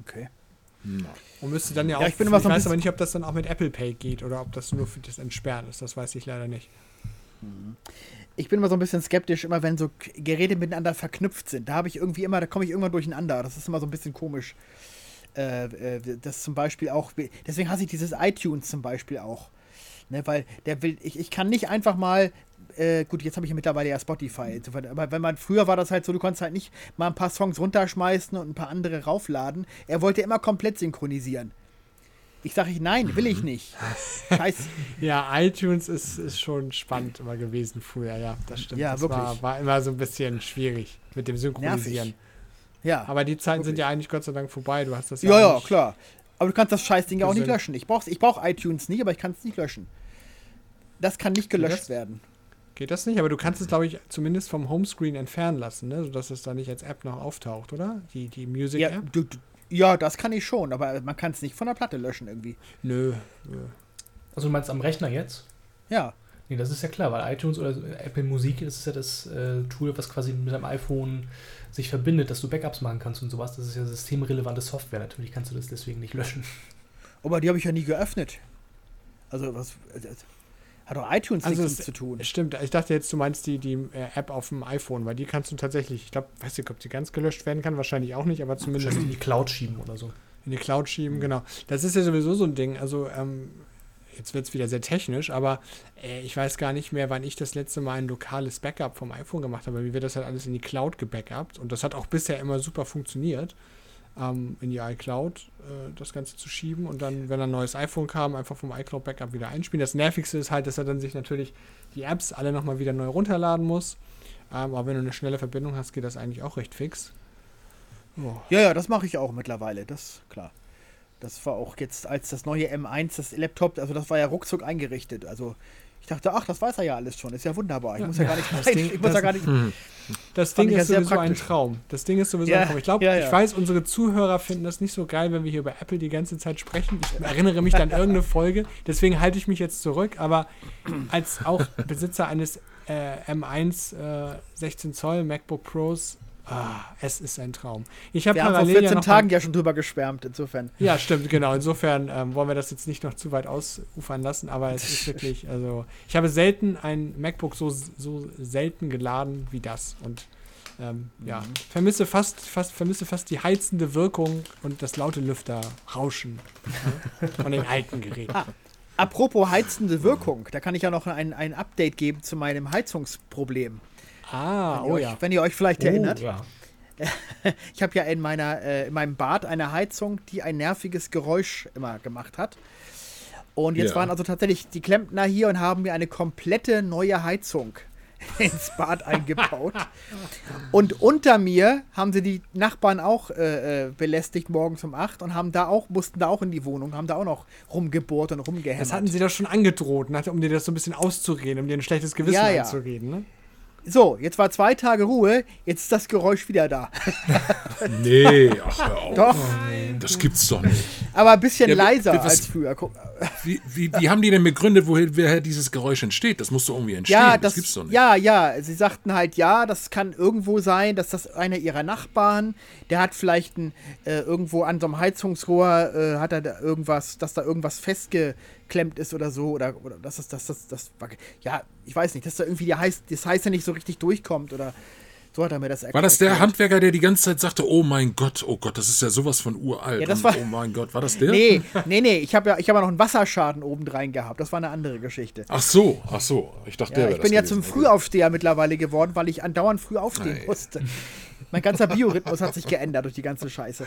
Okay. Und müsste dann ja auch, Ja, ich bin immer so ein weiß aber nicht, ob das dann auch mit Apple Pay geht oder ob das nur für das Entsperren ist. Das weiß ich leider nicht. Ich bin immer so ein bisschen skeptisch, immer wenn so Geräte miteinander verknüpft sind. Da habe ich irgendwie immer, da komme ich irgendwann durcheinander. Das ist immer so ein bisschen komisch. Äh, äh, das zum Beispiel auch, deswegen hasse ich dieses iTunes zum Beispiel auch. Ne, weil der will, ich, ich kann nicht einfach mal, äh, gut, jetzt habe ich ja mittlerweile ja Spotify, aber wenn man, früher war das halt so, du konntest halt nicht mal ein paar Songs runterschmeißen und ein paar andere raufladen. Er wollte immer komplett synchronisieren. Ich sage ich, nein, will ich nicht. Scheiße. Ja, iTunes ist, ist schon spannend immer gewesen früher, ja, das stimmt. Ja, das wirklich. War, war immer so ein bisschen schwierig mit dem Synchronisieren. Nervig. Ja. Aber die Zeiten sind Wirklich. ja eigentlich Gott sei Dank vorbei. Du hast das Ja, ja, eigentlich- klar. Aber du kannst das Scheißding ja auch nicht löschen. Ich brauche ich brauch iTunes nicht, aber ich kann es nicht löschen. Das kann nicht gelöscht das? werden. Geht das nicht? Aber du kannst es, glaube ich, zumindest vom Homescreen entfernen lassen, ne? sodass es da nicht als App noch auftaucht, oder? Die, die Ja, Music-App? du, du, ja, das kann ich schon, aber man kann es nicht von der Platte löschen irgendwie. Nö. nö. Also du meinst am Rechner jetzt? Ja. Nee, das ist ja klar, weil iTunes oder Apple Musik, das ist ja das äh, Tool, was quasi mit deinem iPhone sich verbindet, dass du Backups machen kannst und sowas. Das ist ja systemrelevante Software. Natürlich kannst du das deswegen nicht löschen. Aber die habe ich ja nie geöffnet. Also, was. Das hat doch iTunes Also nichts zu tun. Stimmt, ich dachte jetzt, du meinst die, die äh, App auf dem iPhone, weil die kannst du tatsächlich, ich glaube, weiß nicht, ob die ganz gelöscht werden kann, wahrscheinlich auch nicht, aber zumindest Wahrscheinlich in die Cloud schieben oder so. in die Cloud schieben, genau. Das ist ja sowieso so ein Ding. Also, ähm, jetzt wird es wieder sehr technisch, aber äh, ich weiß gar nicht mehr, wann ich das letzte Mal ein lokales Backup vom iPhone gemacht habe. Mir wird das halt alles in die Cloud gebackupt und das hat auch bisher immer super funktioniert, ähm, in die iCloud äh, das Ganze zu schieben und dann, wenn ein neues iPhone kam, einfach vom iCloud-Backup wieder einspielen. Das Nervigste ist halt, dass er dann sich natürlich die Apps alle nochmal wieder neu runterladen muss. Ähm, aber wenn du eine schnelle Verbindung hast, geht das eigentlich auch recht fix. Oh. Ja, ja, das mache ich auch mittlerweile, das klar. Das war auch jetzt als das neue M1, das Laptop, also das war ja ruckzuck eingerichtet. Also dachte, ach, das weiß er ja alles schon, ist ja wunderbar. Ich Ja. muss ja gar nicht, Das rein, Ding- ich muss ja das- gar nicht. Das Fand Ding ich ja ist sowieso ein. Traum. Das Ding ist sowieso Ja, ein Traum. Ich glaube, ja, ja. ich weiß, unsere Zuhörer finden das nicht so geil, wenn wir hier über Apple die ganze Zeit sprechen. Ich erinnere mich an irgendeine Folge, deswegen halte ich mich jetzt zurück. Aber als auch Besitzer eines äh, M1 äh, 16 Zoll MacBook Pros, ah, es ist ein Traum. Ich habe Wir haben vor parallel 14 ja Tagen ja schon drüber geschwärmt, insofern. ja, stimmt, genau. Insofern ähm, wollen wir das jetzt nicht noch zu weit ausufern lassen, aber es ist wirklich, also ich habe selten ein MacBook so, so selten geladen wie das und ähm, ja, vermisse fast, fast, vermisse fast die heizende Wirkung und das laute Lüfterrauschen ja, von den alten Geräten. Ah, apropos heizende Wirkung, da kann ich ja noch ein, ein Update geben zu meinem Heizungsproblem. Ah, Wenn ihr oh euch, ja. Wenn ihr euch vielleicht erinnert. ja. Ich habe ja in, meiner, äh, in meinem Bad eine Heizung, die ein nerviges Geräusch immer gemacht hat. Und jetzt Ja. waren also tatsächlich die Klempner hier und haben mir eine komplette neue Heizung ins Bad eingebaut. Und unter mir haben sie die Nachbarn auch äh, äh, belästigt morgens um 8 und haben da auch, mussten da auch in die Wohnung, haben da auch noch rumgebohrt und rumgehämmert. Das hatten sie doch schon angedroht, um dir das so ein bisschen auszureden, um dir ein schlechtes Gewissen Ja, ja. einzureden, ne? So, jetzt war zwei Tage Ruhe, jetzt ist das Geräusch wieder da. Nee, ach, hör auf. Doch, Das gibt's doch nicht. aber ein bisschen Ja, wie- leiser was- als früher. Guck, Wie, wie, wie haben die denn begründet, woher, woher dieses Geräusch entsteht? Das muss doch irgendwie entstehen. Ja, das, das, gibt's doch nicht. ja, ja. Sie sagten halt, ja, das kann irgendwo sein, dass das einer ihrer Nachbarn, der hat vielleicht ein, äh, irgendwo an so einem Heizungsrohr, äh, hat er da irgendwas, dass da irgendwas festgeklemmt ist oder so, oder, oder dass das, das, das, das, ja, ich weiß nicht, dass da irgendwie die heiß, das Heiße nicht so richtig durchkommt oder so hat er mir das erklärt. War das der Handwerker, der die ganze Zeit sagte, oh mein Gott, oh Gott, das ist ja sowas von uralt. Ja, das war- oh mein Gott, war das der? Nee, nee, nee, ich habe ja, ich hab ja noch einen Wasserschaden obendrein gehabt. Das war eine andere Geschichte. Ach so, ach so. Ich dachte, der Ja, wäre ich bin ja zum. Frühaufsteher mittlerweile geworden, weil ich andauernd früh aufstehen Ei. musste. Mein ganzer Biorhythmus hat sich geändert durch die ganze Scheiße.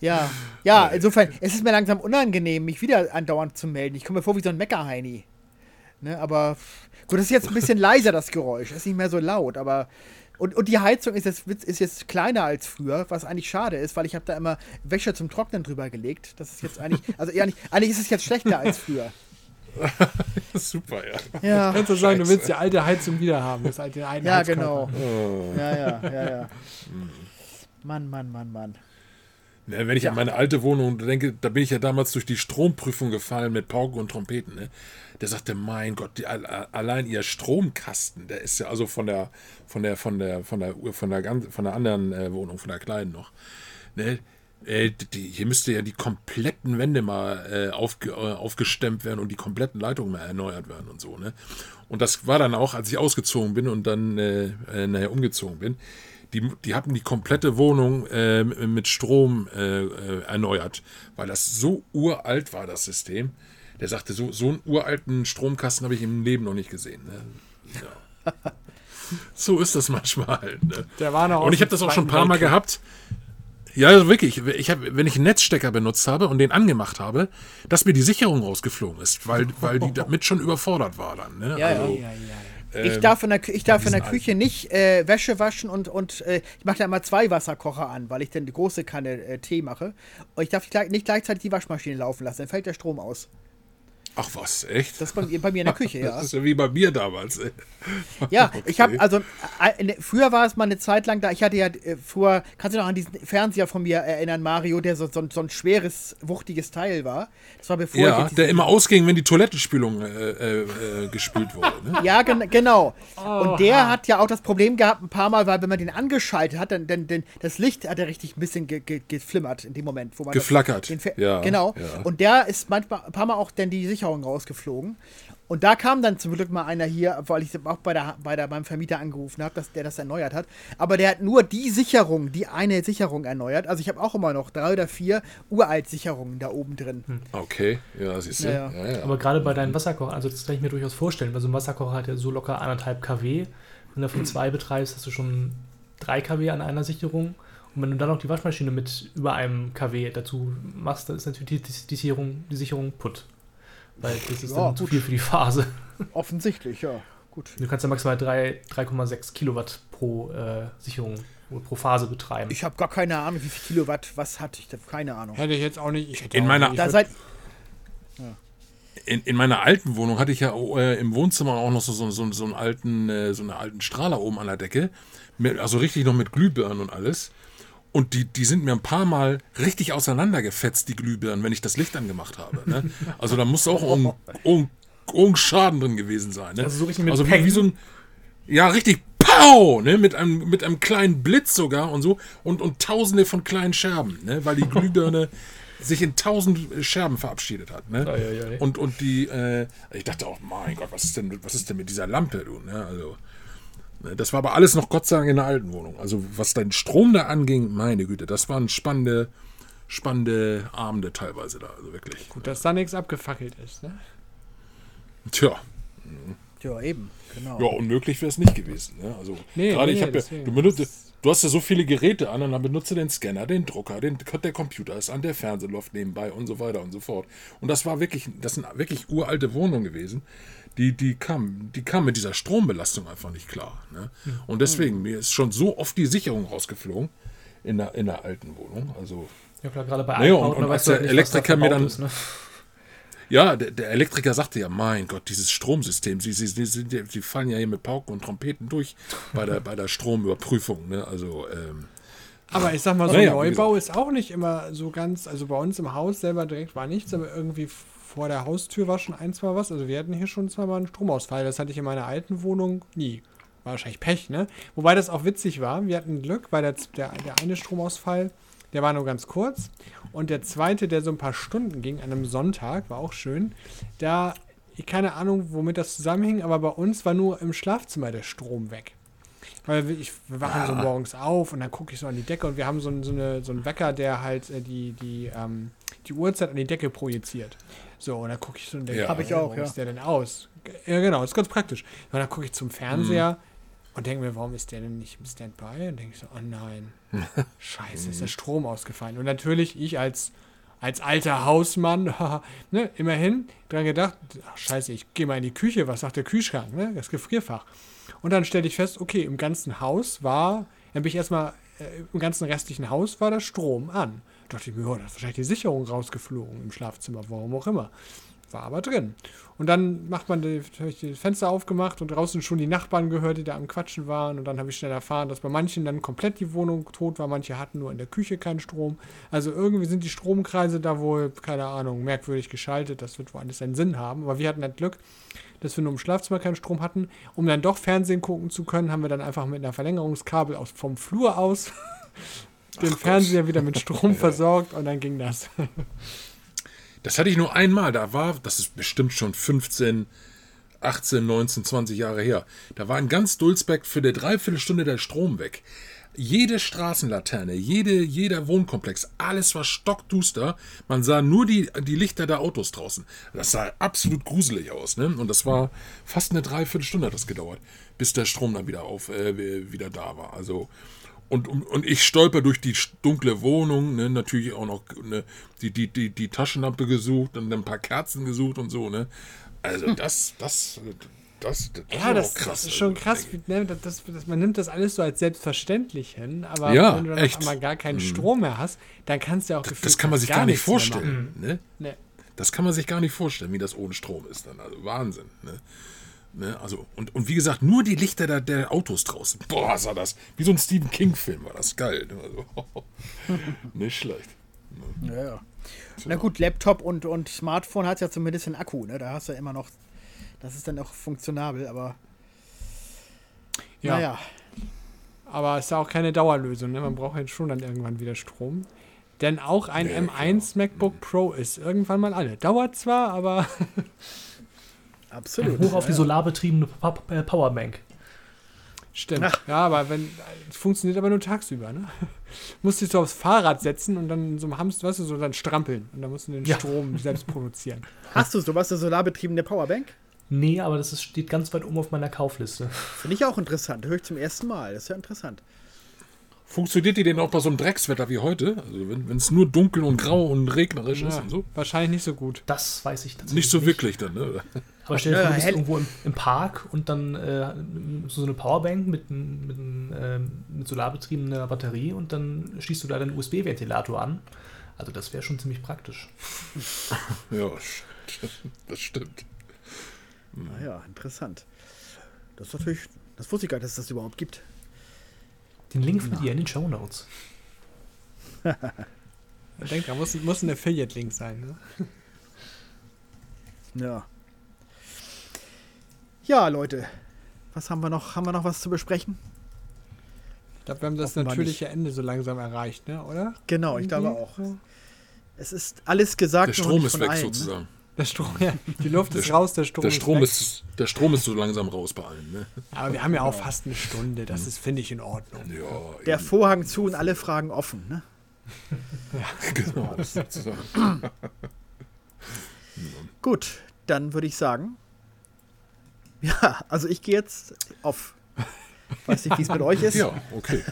Ja, ja, insofern, es ist mir langsam unangenehm, mich wieder andauernd zu melden. Ich komme mir vor wie so ein Meckerheini. Ne, aber gut, das ist jetzt ein bisschen leiser, das Geräusch. Ist nicht mehr so laut, aber. Und, und die Heizung ist jetzt, ist jetzt kleiner als früher, was eigentlich schade ist, weil ich habe da immer Wäsche zum Trocknen drüber gelegt. Das ist jetzt eigentlich, also nicht, eigentlich ist es jetzt schlechter als früher. Super, ja. Ja, Kannst du sagen, du willst die alte Heizung wieder haben, das alte ja Heizkörper. genau. Ja, ja, ja, ja. Mann, Mann, Mann, Mann. Ne, wenn ich an meine alte Wohnung denke, da bin ich ja damals durch die Stromprüfung gefallen mit Pauken und Trompeten. Ne? Der sagte, mein Gott, die, al- allein ihr Stromkasten, der ist ja also von der, von der, von der, von der, von der, ganz- von der anderen äh, Wohnung, von der kleinen noch. Ne? Äh, die, hier müsste ja die kompletten Wände mal äh, aufge, äh, aufgestemmt werden und die kompletten Leitungen mal erneuert werden und so. Ne? Und das war dann auch, als ich ausgezogen bin und dann äh, äh, nachher umgezogen bin. Die, die hatten die komplette Wohnung äh, mit Strom äh, äh, erneuert, weil das so uralt war, das System. Der sagte, so, so einen uralten Stromkasten habe ich im Leben noch nicht gesehen. Ne? Ja. so ist das manchmal. Ne? Der war noch Und ich habe das auch schon ein paar Mal gehabt. Ja, also wirklich. Ich hab, wenn ich einen Netzstecker benutzt habe und den angemacht habe, dass mir die Sicherung rausgeflogen ist, weil, weil die damit schon überfordert war dann. Ne? Ja. also, Ja, ja, ja. Ich darf in der, ich darf in der Küche nicht äh, Wäsche waschen und, und äh, ich mache da immer zwei Wasserkocher an, weil ich dann die große Kanne äh, Tee mache. Und ich darf nicht gleichzeitig die Waschmaschine laufen lassen, dann fällt der Strom aus. Ach was, echt? Das ist bei, mir- bei mir in der Küche, ja. Das ist ja wie bei mir damals. ey. Ja, ich habe Okay. also äh, in- früher war es mal eine Zeit lang da. Ich hatte ja äh, früher, kannst du dich noch an diesen Fernseher von mir erinnern, Mario, der so, so, ein- so ein schweres, wuchtiges Teil war. Das war bevor Ja, der immer ausging, wenn die Toilettenspülung äh, äh, äh, gespült wurde. Ne? Ja, gen genau. Und der hat ja auch das Problem gehabt, ein paar Mal, weil wenn man den angeschaltet hat, dann, dann, dann das Licht hat er richtig ein bisschen ge, ge, geflimmert in dem Moment, wo man das- Geflackert. den Fe- Ja, genau. ja. Und der ist manchmal ein paar Mal auch dann die Sicherung rausgeflogen. Und da kam dann zum Glück mal einer hier, weil ich auch bei der, bei der beim Vermieter angerufen habe, dass der das erneuert hat. Aber der hat nur die Sicherung, die eine Sicherung erneuert. Also ich habe auch immer noch drei oder vier Uralt-Sicherungen da oben drin. Okay, ja, siehst du. Ja, Ja, ja. ja. Aber gerade bei deinen Wasserkochern, also das kann ich mir durchaus vorstellen, weil so ein Wasserkocher hat ja so locker anderthalb kW. Wenn du davon zwei betreibst, hast du schon 3 kW an einer Sicherung. Und wenn du dann noch die Waschmaschine mit über einem kW dazu machst, dann ist natürlich die, die, die, Sicherung, die Sicherung putt. Weil das ist Ja, dann zu viel für die Phase. Offensichtlich, ja. Gut. Du kannst ja maximal drei- 3,6 Kilowatt pro äh, Sicherung oder pro Phase betreiben. Ich habe gar keine Ahnung, wie viel Kilowatt, was hatte ich da? Keine Ahnung. Hätte ich jetzt auch nicht. Ich hätte In meiner- nicht, Da seid, In, in meiner alten Wohnung hatte ich ja äh, im Wohnzimmer auch noch so, so, so, so, einen alten, äh, so einen alten Strahler oben an der Decke. Mit, also richtig noch mit Glühbirnen und alles. Und die, die sind mir ein paar Mal richtig auseinandergefetzt, die Glühbirnen, wenn ich das Licht angemacht habe. Ne? Also da muss auch irgendein irgendein- irgendein Schaden drin gewesen sein. Ne? Also so richtig mit also wie, wie so ein. Ja, richtig Pow! Ne? Mit, einem, mit einem kleinen Blitz sogar und so. Und, und tausende von kleinen Scherben, ne? weil die Glühbirne sich in tausend Scherben verabschiedet hat. Ne? Ei, ei, ei. Und, und die, äh, ich dachte auch, mein Gott, was ist denn, was ist denn mit dieser Lampe, du? Ne? Also, das war aber alles noch Gott sei Dank in der alten Wohnung. Also, was den Strom da anging, meine Güte, das waren spannende, spannende Abende teilweise da, also wirklich. Gut, dass da nichts abgefackelt ist. Ne? Tja, ja, eben, genau. ja, unmöglich wäre es nicht gewesen. Ne? Also, Nee, gerade nee, ich habe ja, du, benutzt, du hast ja so viele Geräte an und dann benutze den Scanner, den Drucker, den, der Computer ist an, der Fernseher läuft nebenbei und so weiter und so fort. Und das war wirklich, das sind wirklich uralte Wohnungen gewesen. Die, die kam, die kam mit dieser Strombelastung einfach nicht klar. Ne? Und deswegen, mir ist schon so oft die Sicherung rausgeflogen in der, in der alten Wohnung. Also, Ja klar, gerade bei Naja, Altbauten, und- und als der halt nicht, Elektriker mir dann- ist, ne? ja, der, der Elektriker sagte ja, mein Gott, dieses Stromsystem, sie, sie, sie, sie, fallen ja hier mit Pauken und Trompeten durch bei der, bei der Stromüberprüfung. Ne? Also, ähm, Aber ich sag mal, so Naja, Neubau ist auch nicht immer so ganz. Also bei uns im Haus selber direkt war nichts, aber irgendwie vor der Haustür war schon ein, zwei was. Also wir hatten hier schon zweimal einen Stromausfall. Das hatte ich in meiner alten Wohnung nie. War wahrscheinlich Pech, ne? Wobei das auch witzig war. Wir hatten Glück, weil der, der, der eine Stromausfall, der war nur ganz kurz. Und der zweite, der so ein paar Stunden ging, an einem Sonntag, war auch schön. Da, ich keine Ahnung, womit das zusammenhing, aber bei uns war nur im Schlafzimmer der Strom weg. Weil wir- ich, wir wachen so morgens auf und dann gucke ich so an die Decke und wir haben so, einen- so, eine, so einen Wecker, der halt äh, die, die, ähm, die Uhrzeit an die Decke projiziert. So, und dann gucke ich so und denke, Ja. Hab ich auch, warum ja. ist der denn aus? Ja, genau, ist ganz praktisch. Und dann gucke ich zum Fernseher und denke mir, warum ist der denn nicht im Standby? Und denke ich so, oh nein, scheiße, ist der Strom ausgefallen. Und natürlich, ich als, als alter Hausmann, ne, immerhin dran gedacht, ach, scheiße, ich gehe mal in die Küche, was sagt der Kühlschrank, ne, das Gefrierfach. Und dann stellte ich fest, okay, im ganzen Haus war, dann bin ich erstmal, äh, im ganzen restlichen Haus war der Strom an. Da dachte ich mir, oh, da ist wahrscheinlich die Sicherung rausgeflogen im Schlafzimmer, warum auch immer. War aber drin. Und dann macht man die, ich die Fenster aufgemacht und draußen schon die Nachbarn gehört, die da am Quatschen waren. Und dann habe ich schnell erfahren, dass bei manchen dann komplett die Wohnung tot war. Manche hatten nur in der Küche keinen Strom. Also irgendwie sind die Stromkreise da wohl, keine Ahnung, merkwürdig geschaltet. Das wird wohl alles seinen Sinn haben. Aber wir hatten das Glück, dass wir nur im Schlafzimmer keinen Strom hatten. Um dann doch Fernsehen gucken zu können, haben wir dann einfach mit einer Verlängerungskabel aus, vom Flur aus den Fernseher wieder mit Strom versorgt und dann ging das. das hatte ich nur einmal. Da war, das ist bestimmt schon 15, 18, 19, 20 Jahre her. Da war in ganz Dulsbeck für eine Dreiviertelstunde der Strom weg. Jede Straßenlaterne, jede, jeder Wohnkomplex, alles war stockduster. Man sah nur die, die Lichter der Autos draußen. Das sah absolut gruselig aus. Ne? Und das war fast eine Dreiviertelstunde hat das gedauert, bis der Strom dann wieder auf äh, wieder da war. Also und, und, und ich stolper durch die dunkle Wohnung, ne, natürlich auch noch ne, die, die, die, die Taschenlampe gesucht und ein paar Kerzen gesucht und so, ne? Also das, das, das, das Ja, das, krass. das ist schon also, krass. wie- Ne, das, man nimmt das alles so als selbstverständlich hin, aber Ja, wenn du dann echt. gar keinen Strom mehr hast, dann kannst du ja auch Das, das kann man sich fast gar nicht vorstellen. Ne? Nee. Das kann man sich gar nicht vorstellen, wie das ohne Strom ist dann. Also Wahnsinn. Ne? Ne? Also, und, und wie gesagt, nur die Lichter der, der Autos draußen. Boah, sah das. Wie so ein Stephen King-Film war das geil. Ne? Also, nicht schlecht. Ja, ja. Na gut, Laptop und, und Smartphone hat ja zumindest einen Akku, ne? Da hast du ja immer noch. Das ist dann auch funktionabel, aber. Ja, Naja. aber es ist ja auch keine Dauerlösung. Ne? Man braucht jetzt schon dann irgendwann wieder Strom. Denn auch ein Ja, M1 MacBook Pro ist irgendwann mal alle. Dauert zwar, aber Absolut. Hoch auf die ja. solarbetriebene Pa- äh, Powerbank. stimmt. Ach. Ja, aber wenn es funktioniert aber nur tagsüber, ne? Musst dich so aufs Fahrrad setzen und dann so Hamster, weißt du, so dann strampeln und dann musst du den Ja. Strom selbst produzieren. Hast du sowas, eine solarbetriebene Powerbank? Nee, aber das ist, steht ganz weit oben auf meiner Kaufliste. Finde ich auch interessant. Höre ich zum ersten Mal. Das ist ja interessant. Funktioniert die denn auch bei so einem Dreckswetter wie heute? Also wenn es nur dunkel und grau und regnerisch ist Ja, und so? wahrscheinlich nicht so gut. Das weiß ich tatsächlich Nicht so wirklich dann, ne? Aber stell dir vor, du bist irgendwo im, im Park und dann äh, so eine Powerbank mit, mit, ähm, mit solarbetriebener Batterie und dann schließt du da den USB-Ventilator an. Also das wäre schon ziemlich praktisch. Ja, das stimmt. Naja, interessant. Das ist natürlich. Das wusste ich gar nicht, dass es das überhaupt gibt. Den Link findet ihr in den Show Notes. Ich denke, da muss, muss ein Affiliate-Link sein. Ne? Ja. Ja, Leute. Was haben wir noch? Haben wir noch was zu besprechen? Ich glaube, wir haben das Offenbar natürliche Ende so langsam erreicht, ne? oder? Genau, ich glaube Irgendwie? auch. Es ist alles gesagt. Der Strom nicht ist von weg allen, ne? sozusagen. Der Strom, ja, die Luft ist St- raus, der Strom, Der Strom weg. ist, der Strom ist so langsam raus bei allen. Ne? Aber wir haben ja auch fast eine Stunde, das ist, finde ich, in Ordnung. Ja, Der eben. Vorhang zu und alle Fragen offen. Ne? genau. sozusagen. Gut, dann würde ich sagen. Ja, also ich gehe jetzt auf. Weiß nicht, wie es mit euch ist. Ja, okay.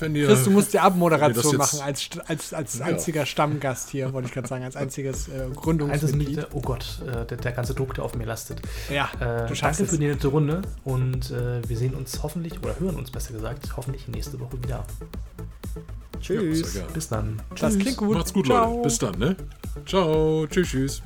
Wenn ihr, Chris, du musst die Abmoderation machen als, als, als Ja. einziger Stammgast hier, wollte ich gerade sagen, als einziges äh, Gründungsmitglied. mit, oh Gott, äh, der, der ganze Druck, der auf mir lastet. Ja, Äh, du schaffst danke für die nette Runde und äh, wir sehen uns hoffentlich, oder hören uns besser gesagt, hoffentlich nächste Woche wieder. Tschüss. Ja. Bis dann. Das klingt gut. Macht's gut, Ciao. Leute. Bis dann, ne? Ciao. Tschüss, tschüss.